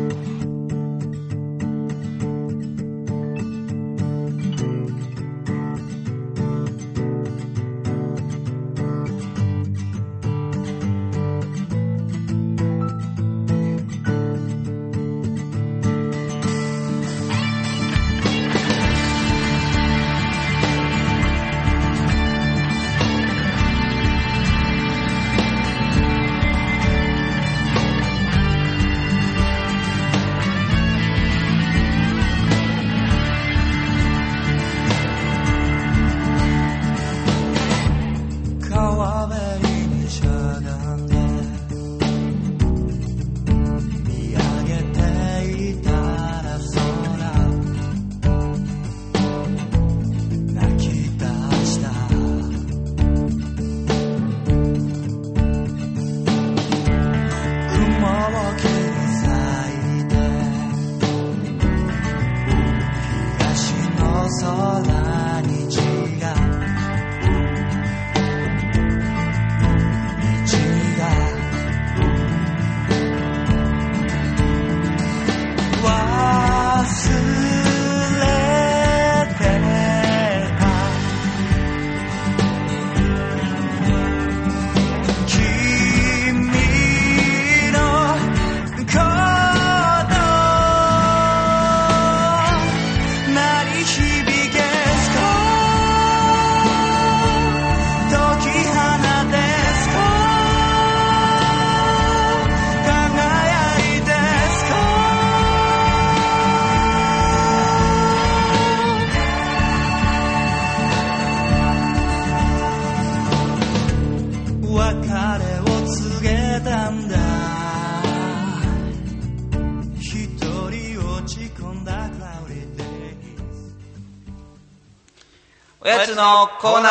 コーナ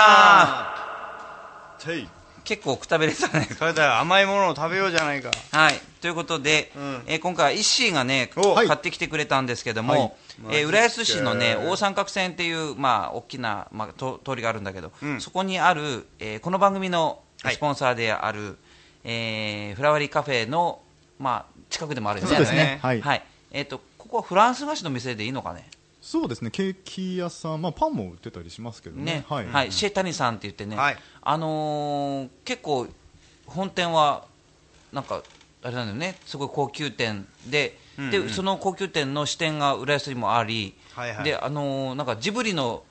ー。結構くたべれたね。それだよ。甘いものを食べようじゃないか。はい。ということで、うん。えー今回はイッシーがねお買ってきてくれたんですけども、はい。えー浦安市のね大三角線っていう、まあ、大きな、まあ、と通りがあるんだけど、うん。そこにある、えーこの番組のはい。スポンサーである、えーフラワリーカフェの、まあ、近くでもあるよね。そうですね。あれはい。えー、とここはフランス菓子の店でいいのかね？そうですねケーキ屋さん、まあ、パンも売ってたりしますけどね。ね。はい、はい。シェタニさんって言ってね、はい。あのー結構本店はなんかあれなんだよね。すごい高級店で,、うんうん。でその高級店の支店が浦安にもあり、はいはい。であのーなんかジブリの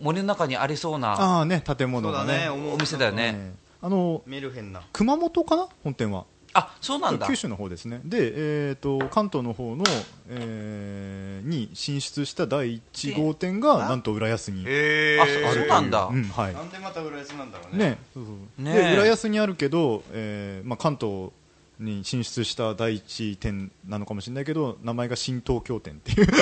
森の中にありそうなああね建そう物がね。だね。お店だよね。えーあのメルヘンな。熊本かな？本店はあそうなんだ。九州の方ですね。で、えー、と関東の方の、えーに進出した第1号店がなんと浦安に。へあそそうなんだ。うんはい。なんでまた浦安なんだろうね。ね。そうそう。ねで浦安にあるけど、えーまあ、関東に進出した第一店なのかもしれないけど名前が新東京店っていう。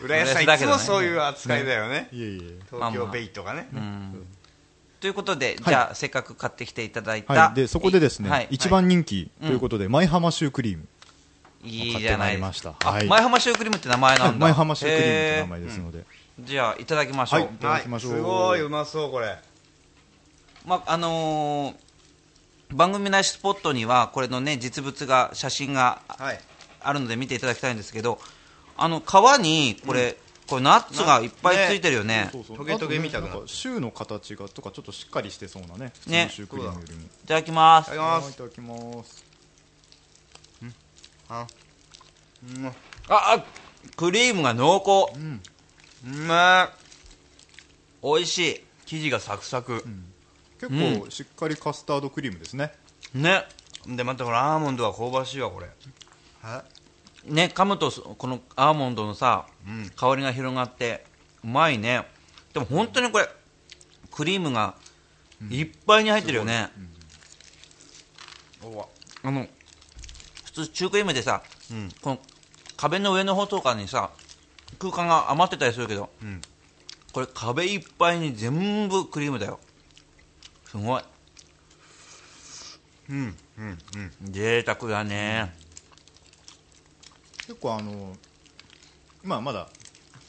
浦安さんいつもそういう扱いだよね。いえいえ。東京ベイとかね。うんということで、じゃあせっかく買ってきていただいた、はい、でそこでですね、はい。一番人気ということで、舞浜シュークリーム。いいじゃない買ってまいりました。あはい。前浜シュークリームって名前なんだ。舞浜シュークリームという名へ前ですので、じゃあいただきましょう、はい。いただきましょう。はい。すごいうまそうこれ。まああのー番組内スポットにはこれのね実物が写真がはい。あるので見ていただきたいんですけどあの皮にこれ、これナッツがいっぱいついてるよね。トゲトゲみたくな。シューの形がとかちょっとしっかりしてそうなねねのシュークリームよりも、いただきます。いただきます。あうん。うああクリームが濃厚。まい美味し生地がサクサク。結構しっかりカスタードクリームですね、いね。でまたこのアーモンドは香ばしいわこれ。はね噛むとそこのアーモンドのさ、うん。香りが広がってうまいね。でも本当にこれクリームがいっぱいに入ってるよね、あの普通シュークリームでさ、うん。この壁の上の方とかにさ空間が余ってたりするけど、うん。これ壁いっぱいに全部クリームだよ。すごい。うんうんうん。贅沢だね、結構あのまあまだ、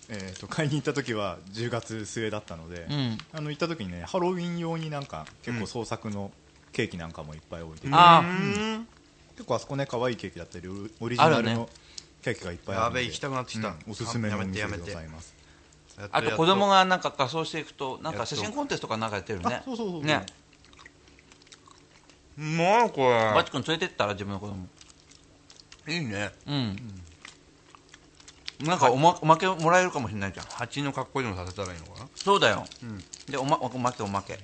えー、と買いに行った時は10月末だったので、うん。あの行った時にねハロウィン用になんか結構創作のケーキなんかもいっぱい置いてて、あうん。結構あそこね可愛いケーキだったりオリジナルのケーキがいっぱいあるのでやべえ行きたくなってきた。うんおすすめのお店でございます。あと子供ががなんか仮装していくとなんか写真コンテストかなんかやってるね。あそうそうそうそう。ね。うまいこれ。バチ君連れてったら自分の子供。いいね。うん、なんかおまおまけもらえるかもしれないじゃん。蜂の格好でもさせたらいいのかな。そうだよ、ん。でおまおまけおまけ。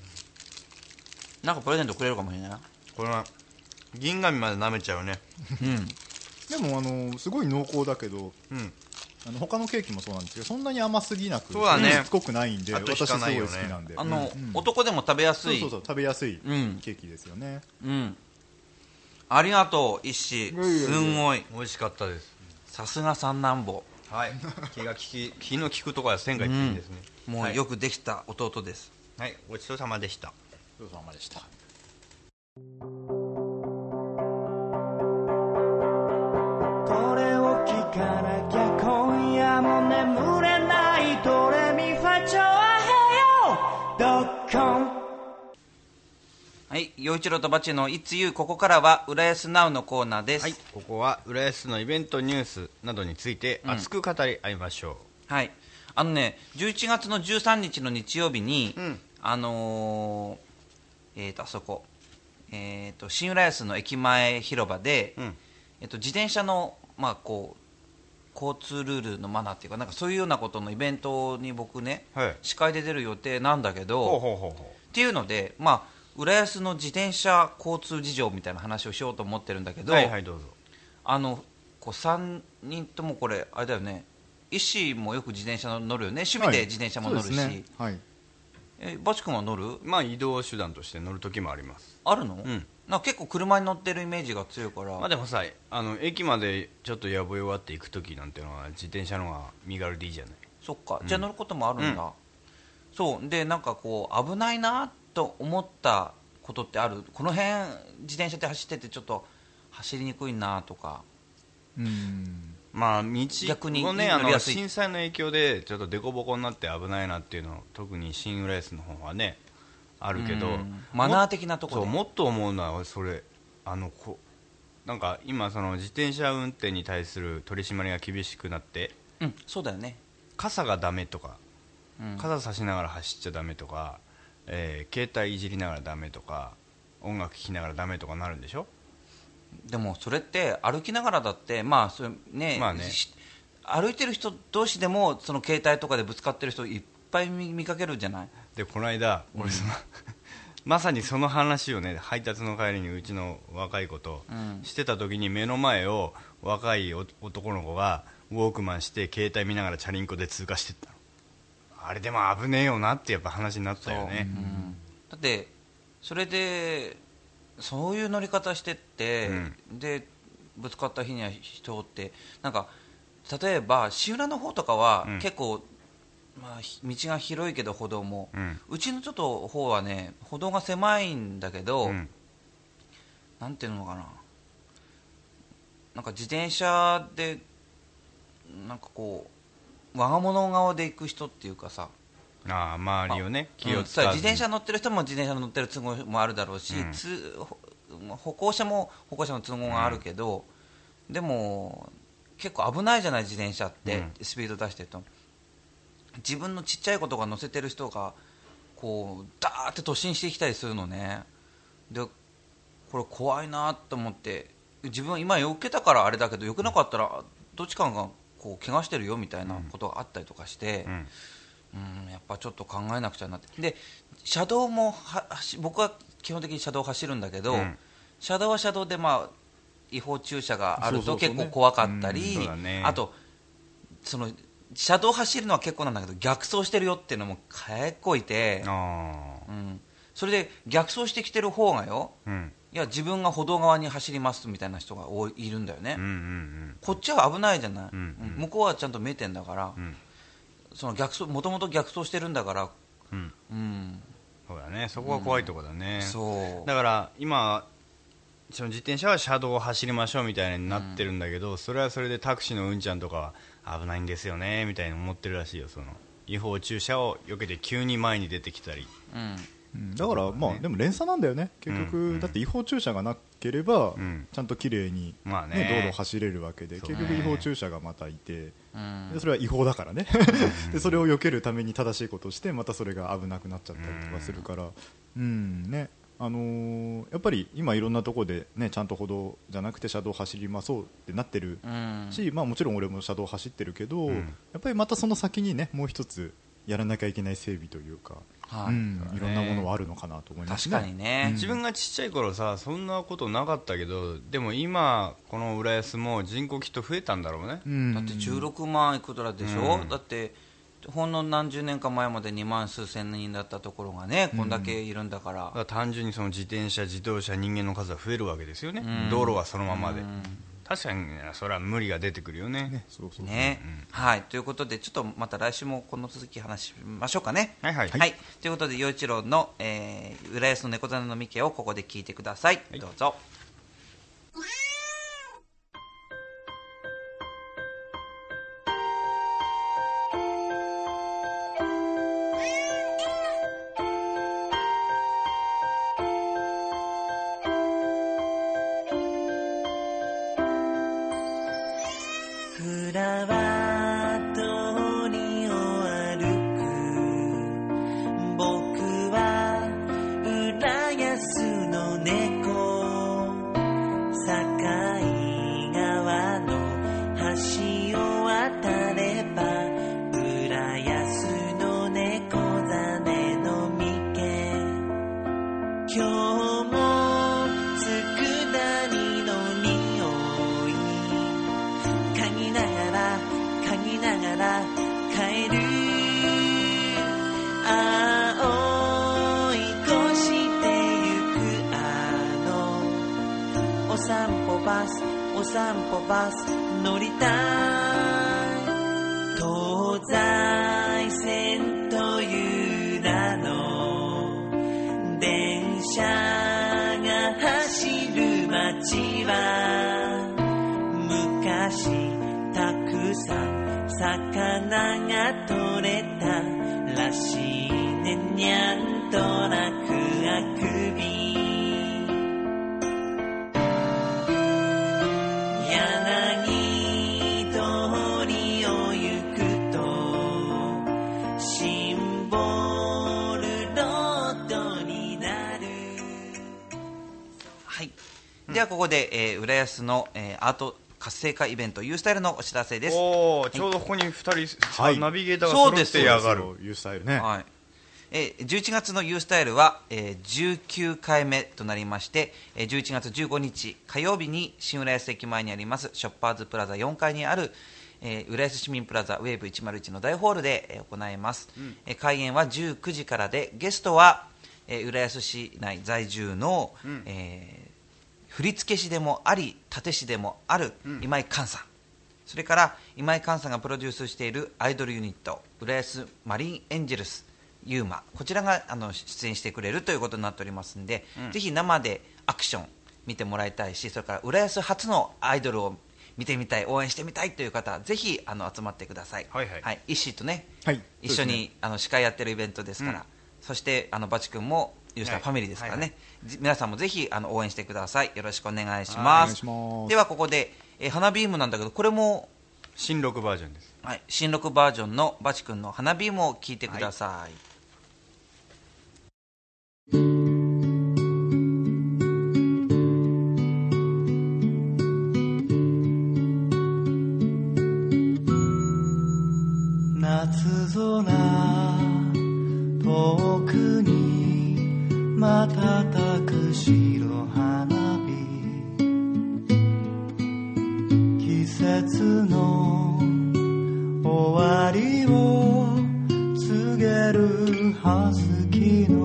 なんかプレゼントくれるかもしれない？なこれは銀紙まで舐めちゃうね。うん。でもあのすごい濃厚だけどうん。あの他のケーキもそうなんですけどそんなに甘すぎなくそうだね。しつこくないんであと引私すごい好きなんで。あの、うん。男でも食べやすい。そうそうそう食べやすいうん。ケーキですよね、うん。ありがとう一志すんごい美味しかったです。さすが三男坊はい。気が利き気の利くところは線がいっていいですね、もうよくできた弟です、はい。ごちそうさまでした。ごちそうさまでした。これを聞かなきゃ今夜も眠はい陽一郎とバチの「いつゆ」ここからは浦安ナウのコーナーです。はいここは浦安のイベントニュースなどについて熱く語り合いましょはい、あのね11月の13日の日曜日に、うん。あのーえー、とあそこ、えー、と新浦安の駅前広場で、うん。えー、と自転車の、まあ、こう交通ルールのマナーっていうかなんかそういうようなことのイベントに僕ね、はい。司会で出る予定なんだけどうほうほうほう。ほっていうので、まあ、浦安の自転車交通事情みたいな話をしようと思ってるんだけうど、はいはいどうぞ。あのこう3人ともこれあれだよね。医師もよく自転車乗るよね。趣味で自転車も乗るし、そうですね。はい。えバチ君は乗る？まあ移動手段として乗る時もあります。あるの、うん。な結構車に乗ってるイメージが強いから、まあでもさあの駅までちょっとやぼよわって行く時なんてのは自転車の方が身軽でいいじゃない。そっか、じゃあ乗ることもあるんだ、そう。でなんかこう危ないなと思ったことってある？この辺自転車で走っててちょっと走りにくいなとか。うん。まあ道逆にもねあの震災の影響でちょっと凸凹になって危ないなっていうの特に新浦安の方はねあるけど。うん。マナー的なところで。そうもっと思うのはそれあのこなんか今その自転車運転に対する取り締まりが厳しくなってうんそうだよね、傘がダメとかうん。傘差しながら走っちゃダメとか、えー携帯いじりながらダメとか音楽聴きながらダメとかなるんでしょ？でもそれって歩きながらだってまあそれね,、まあね。し歩いてる人同士でもその携帯とかでぶつかってる人いっぱい見見かけるじゃない？でこの間俺その、まさにその話をね配達の帰りにうちの若い子とうん。してた時に目の前を若いお男の子がウォークマンして携帯見ながらチャリンコで通過してった。のあれでも危ねえよなってやっぱ話になったよね。う。ん。だってそれでそういう乗り方してって、でぶつかった日には人ってなんか例えば志浦の方とかはうん。結構、まあ、ひ道が広いけど歩道も、うん。ちのちょっと方はね歩道が狭いんだけど、うん。なんていうのかな。なんか自転車でなんかこう我が物顔で行く人っていうかさ。ああ周りをね気うん。を使わずに自転車乗ってる人も自転車乗ってる都合もあるだろうし、うん。つほ歩行者も歩行者の都合があるけど、でも結構危ないじゃない自転車って、うん。スピード出してると。自分のちっちゃい子とか乗せてる人がこうダーって突進してきたりするのね。でこれ怖いなと思って自分は今避けたからあれだけど避けなかったらどっちかがこう怪我してるよみたいなことがあったりとかして、うん。うんやっぱちょっと考えなくちゃなって。で車道もは走僕は基本的に車道を走るんだけど、うん。車道は車道で、まあ、違法駐車があると結構怖かったり、あとその車道走るのは結構なんだけど逆走してるよっていうのも結構いて、あうん、それで逆走してきてる方がよあうんいや自分が歩道側に走りますみたいな人が多いいるんだよね、うんうんこっちは危ないじゃない、うんうん。向こうはちゃんと見えてんだから、うん。うんその逆走もともと逆走してるんだから、うん。うん、そうだね。そこが怖いとこだね、そう。だから今その自転車は車道を走りましょうみたいになってるんだけど、それはそれでタクシーのうんちゃんとかは危ないんですよねみたいに思ってるらしいよその。違法駐車を避けて急に前に出てきたり。うんうんだからまあでも連鎖なんだよね。結局、うんだって違法駐車がなければ、うん。ちゃんと綺麗に、まあね。ね道路を走れるわけで結局違法駐車がまたいてうん。でそれは違法だからね。でそれを避けるために正しいことをしてまたそれが危なくなっちゃったりとかするから。うんね。あのーやっぱり今いろんなところでねちゃんと歩道じゃなくて車道走りまそうってなってるうん。し、まあ、もちろん俺も車道走ってるけど、うん。やっぱりまたその先にねもう一つやらなきゃいけない整備というか、はい。うん。いろんなものはあるのかなと思います確ね。かにね、自分がちっちゃい頃さそんなことなかったけどでも今この浦安も人口きっと増えたんだろうね、うん。だって16万いくらでしょ、うん。だってほんの何十年か前まで2万数千人だったところがね、こんだけいるんだから。だから単純にその自転車自動車人間の数は増えるわけですよね、うん。道路はそのままで、うん確かにねそれは無理が出てくるよね。ねそうそうね、はい。ということでちょっとまた来週もこの続き話しましょうかね。はいはい。はい、ということで陽一郎の、えー、浦安の猫種のみけをここで聞いてください、どうぞはここで、えー浦安の、えーアート活性化イベント U スタイルのお知らせです。おおちょうどここに2人、はい。ナビゲーターが揃っそうですてやがるそういうスタイルね、はい。えー11月の U スタイルは、えー19回目となりまして、えー11月15日火曜日に新浦安駅前にありますショッパーズプラザ4階にある、えー浦安市民プラザウェーブ101の大ホールで、えー行います、えー開演は19時からでゲストは、えー浦安市内在住の、えー振付師でもあり立師でもある今井寛さん、それから今井寛さんがプロデュースしているアイドルユニット浦安マリンエンジェルスユーマ。こちらがあの出演してくれるということになっておりますので、ぜひ生でアクション見てもらいたいしそれから浦安初のアイドルを見てみたい応援してみたいという方ぜひあの集まってください、はいはい。イッシーとね、はい。一緒に、あの司会やってるイベントですから、うん。そしてあのバチ君もユースターファミリーですからね、はいじ皆さんもぜひあの応援してください。よろしくお願いします。ではここで、えー花ビームなんだけどこれも新録バージョンです。はい、新録バージョンのバチ君の花ビームを聞いてください、瞬く白花火季節の終わりを告げる葉月の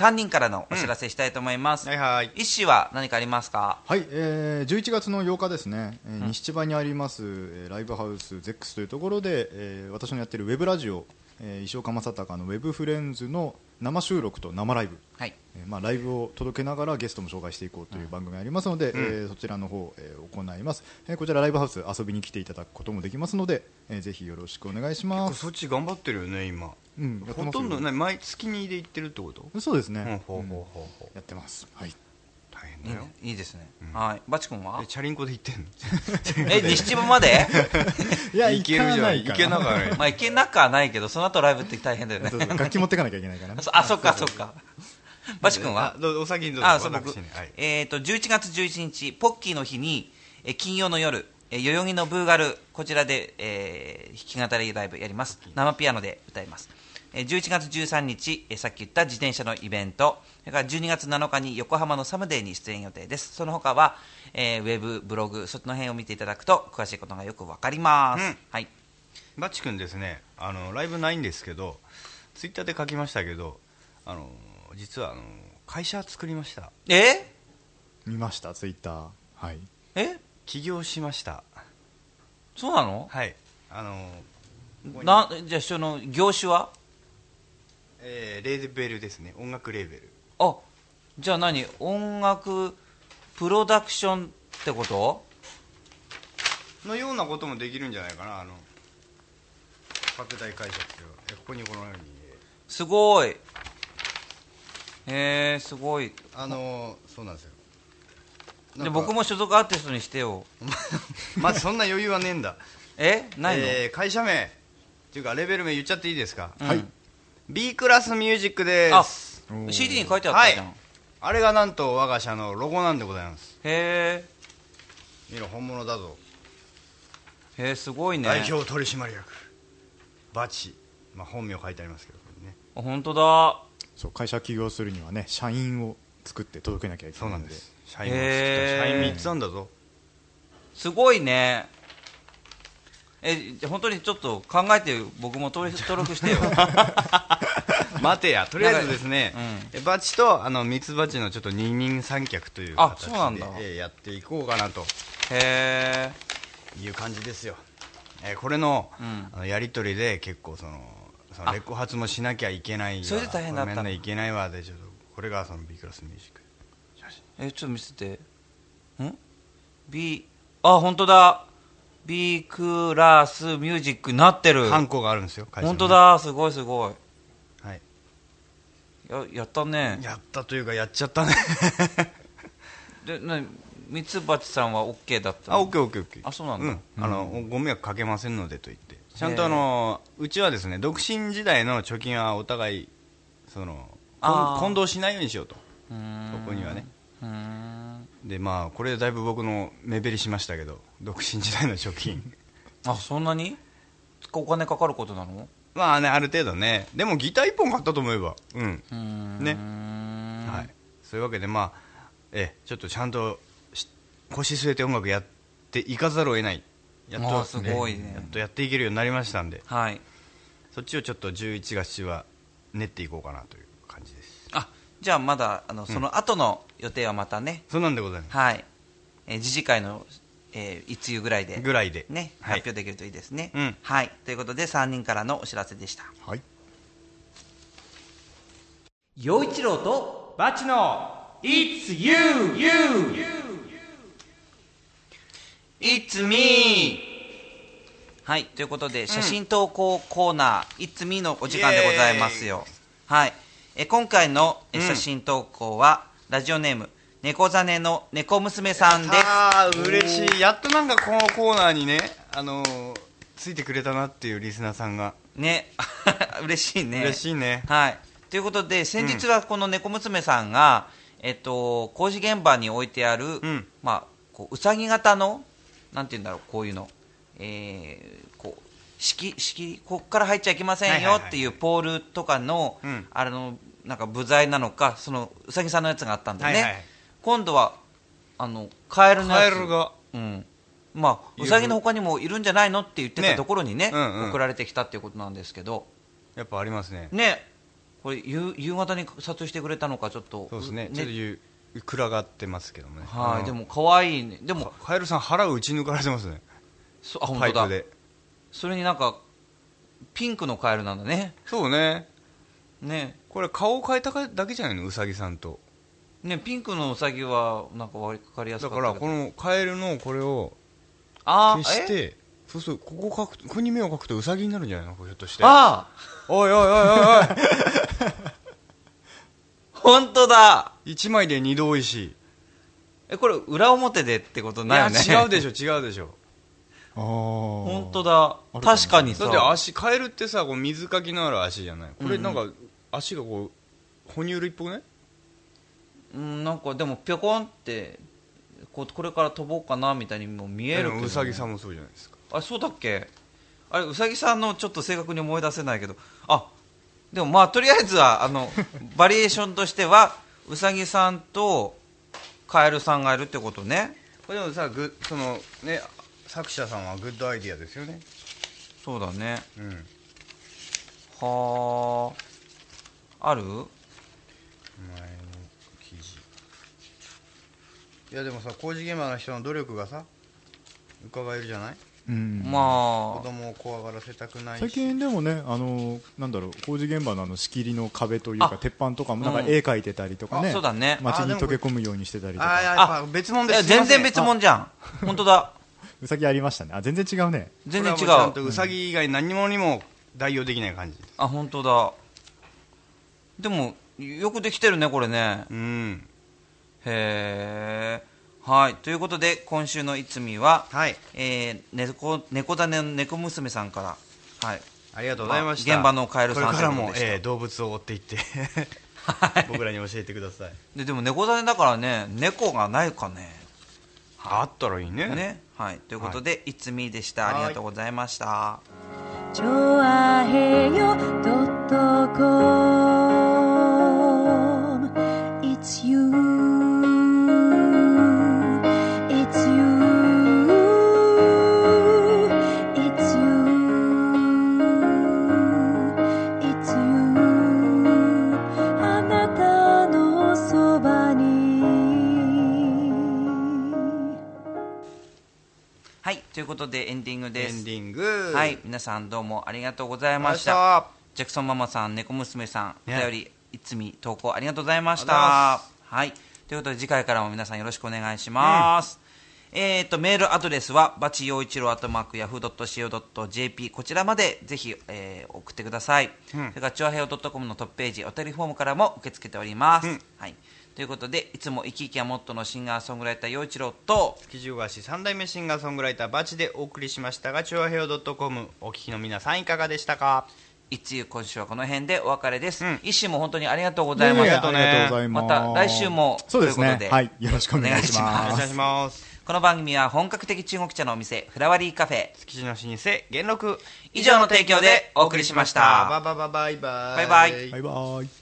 3人からのお知らせしたいと思います、はいはい。一子は何かありますか？はい、えー、11月の8日ですね、えー西千葉にあります、えーライブハウス ZEX というところで、えー私のやってるウェブラジオ、えー石岡正隆のウェブフレンズの生収録と生ライブ、はい。えーまあ、ライブを届けながらゲストも紹介していこうという番組がありますので、えーそちらの方、えー行います、えーこちらライブハウス遊びに来ていただくこともできますので、えーぜひよろしくお願いします。そっち頑張ってるよね今、うんほとんどね毎月にで行ってるってこと？そうですね、うんほうほううんほう。ほうやってます。はい,、だよ。ね、いいですね、はい。バチ君は？えチャリンコで行ってんの？え西千葉まで？いや行けるじゃん。行けながら。まあ行けなくはないけどその後ライブって大変だよね。楽器持ってかなきゃいけないから あそっかそっか。バチ君は？お先にどうぞ。あそう僕、えー、と11月11日ポッキーの日に、えー金曜の夜、えー代々木のブーガルこちらで、えー弾き語りライブやります。生ピアノで歌います、えー11月13日、えーさっき言った自転車のイベント。それから12月7日に横浜のサムデーに出演予定です。その他は、えーウェブブログそっちの辺を見ていただくと詳しいことがよくわかります、うん。はい。バッチ君ですねあのライブないんですけどツイッターで書きましたけどあの実はあの会社作りました。え？見ましたツイッター。はい。え？起業しました。そうなの？はい。あのなじゃあその業種は？えーレーベルですね。音楽レーベル。あじゃあ何？音楽プロダクションってこと？のようなこともできるんじゃないかな。あの拡大解釈えここにこのように。すごい。へえすごい。あのそうなんですよ。で僕も所属アーティストにしてよ。まずそんな余裕はねえんだ。えないの、えー会社名。っていうかレベル名言っちゃっていいですか、うん。はい B クラスミュージックであす CD に書いてあったじゃん、はい。あれがなんと我が社のロゴなんでございます。へ見ろ本物だぞ、えへえすごいね。代表取締役。バチ、まあ、本名書いてありますけどこれね。あ本当だ。そう会社起業するにはね社員を作って届けなきゃいけないので。そうなんです。社員も作ったへー。社員3つなんだぞ。すごいねえじゃあ本当にちょっと考えて僕も登録 してよ。待てや。とりあえずですね、うん。えバチとあのミツバチのちょっと二人三脚というあ形でえーやっていこうかなと。へえいう感じですよ、えーこれの,、うん。あのやり取りで結構そのそのあ。レコ発もしなきゃいけないわ。それで大変だったいけないわでちょっとこれがその B クラスミュージック写真。えちょっと見せて。ん？B あ本当だ B クラスミュージックになってる。ハンコがあるんですよ本当だすごいすごい。はい。ややったね。やったというかやっちゃったね。でなミツバチさんは OK だったの？あオッケーオッケーオッケー。あそうなんだ。うん、あのご迷惑かけませんのでと言って。ちゃんとあのうちはですね独身時代の貯金はお互いその混混同しないようにしようと。そこにはね。うーんでまあこれでだいぶ僕の目減りしましたけど独身時代の貯金。あそんなに？お金かかることなの？まあねある程度ね。でもギター1本買ったと思えば。うん。うーん。ね。はい。そういうわけでまあええちょっとちゃんとし腰据えて音楽やっていかざるを得ない。やっとすごいね。やっとやっていけるようになりましたんで。はい。そっちをちょっと11月は練っていこうかなというじゃあまだあのその後の予定はまたね、そうなんでございます。はい、えー、自治会の、えー、いつゆぐらいでぐらいで。ね、はい。発表できるといいですね、うん。はい。ということで3人からのお知らせでした。はい。陽一郎とバチの It's you, you! It's me! はい、ということで、写真投稿コーナー、It's me のお時間でございますよ。はい。え今回の写真投稿は、ラジオネーム、猫ザネの猫娘さんです。ああ嬉しい。やっとなんかこのコーナーにねあのーついてくれたなっていうリスナーさんが。ね、嬉しいね。嬉しいね。はい。ということで、先日はこの猫娘さんが、えっと、工事現場に置いてある、ん。まあ、こう、うさぎ型の、なんて言うんだろう、こういうの、えー、こう、式、式、こっから入っちゃいけませんよっていうポールとかの、うん。あの、なんか部材なのか、その、うさぎさんのやつがあったんだよね。はいはい。今度は、あの、カエルのやつ。カエルが。うん。まあ、うさぎの他にもいるんじゃないのって言ってたね。ところにね、うんうん。送られてきたっていうことなんですけど、やっぱありますね。ね、これ夕夕方に撮影してくれたのかちょっと。そうですね。ちょっとゆ暗がってますけどもね。はい、でも可愛いね。でも。カカエルさん腹を打ち抜かれてますね。そあ本当だ。パイプで。それになんかピンクのカエルなんだね。そうねねこれ顔を変えただけじゃないの？うさぎさんと。ねピンクのウサギはなんか分かりやすだかったからこのカエルのこれをあ消してそうするとここ描くとここに目を描くとウサギになるんじゃないの？ひょっとして。あおいおいおいおいおい。本当だ。一枚で二度おいしい。えこれ裏表でってことないよね？違うでしょ違うでしょ。ああ 本当だ確かにさだって足カエルってさこう水かきのある足じゃない？これなんか足がこう哺乳類っぽくない？うんなんかでもぴょこんってこうこれから飛ぼうかなみたいにも見えるけど、ね、うさぎさんもそうじゃないですか。あそうだっけ？あれうさぎさんのちょっと正確に思い出せないけど。あでもまあとりあえずはあの バリエーションとしてはうさぎさんとカエルさんがいるってことね。これでもさグそのね作者さんはグッドアイディアですよね。そうだね。うん。はあある？前の記事。いやでもさ工事現場の人の努力がさ伺えるじゃない？うん。子まあ。供を怖がらせたくないし。最近でもね、あのなんだろう工事現場のあの仕切りの壁というかあ。鉄板とかもなんかうん。絵描いてたりとかね、あそうだね。街に溶け込むようにしてたりとか。ああやっぱ別物です全然別物じゃん。本当だ。うさぎありましたね。あ全然違うね。全然違これはもちゃんうとウサギ以外何もにも代用できない感じあ本当だでもよくできてるねこれね。うん。へえはい。ということで今週のいつみは、はい。えー、猫猫種の猫娘さんから。はい。ありがとうございました、まあ現場のカエルさんこれからもえー動物を追っていって。僕らに教えてください。ででも猫種だからね猫がないかねあったらいいね。ね。はい。ということで、い、つみでした。ありがとうございました、チョアヘヨドットコム。It's you ということでエンディングです。エンディング。はい皆さんどうもありがとうございました。ジャクソンママさん猫娘さんおね便りいつみ投稿ありがとうございました。はい。ということで次回からも皆さんよろしくお願いします、えー、とメールアドレスはバチ陽一郎アットマークヤフー .co.jp こちらまでぜひ、えー送ってください、それからチュアヘオ .com のトップページお便りフォームからも受け付けております、はい、ということでいつも生き生きはもっとのシンガーソングライター陽一郎と築地大橋3代目シンガーソングライターバチでお送りしましたが調和平洋 .com お聞きの皆さんいかがでしたか？いつゆ今週はこの辺でお別れです、うん、一週も本当にありがとうございました、い、また来週もそうですね。はい、よろしくお願いします。この番組は本格的中国茶のお店フラワリーカフェ。築地の老舗元禄以上の提供でお送りしました。バイバイバイ。バイバイ。バイバイ。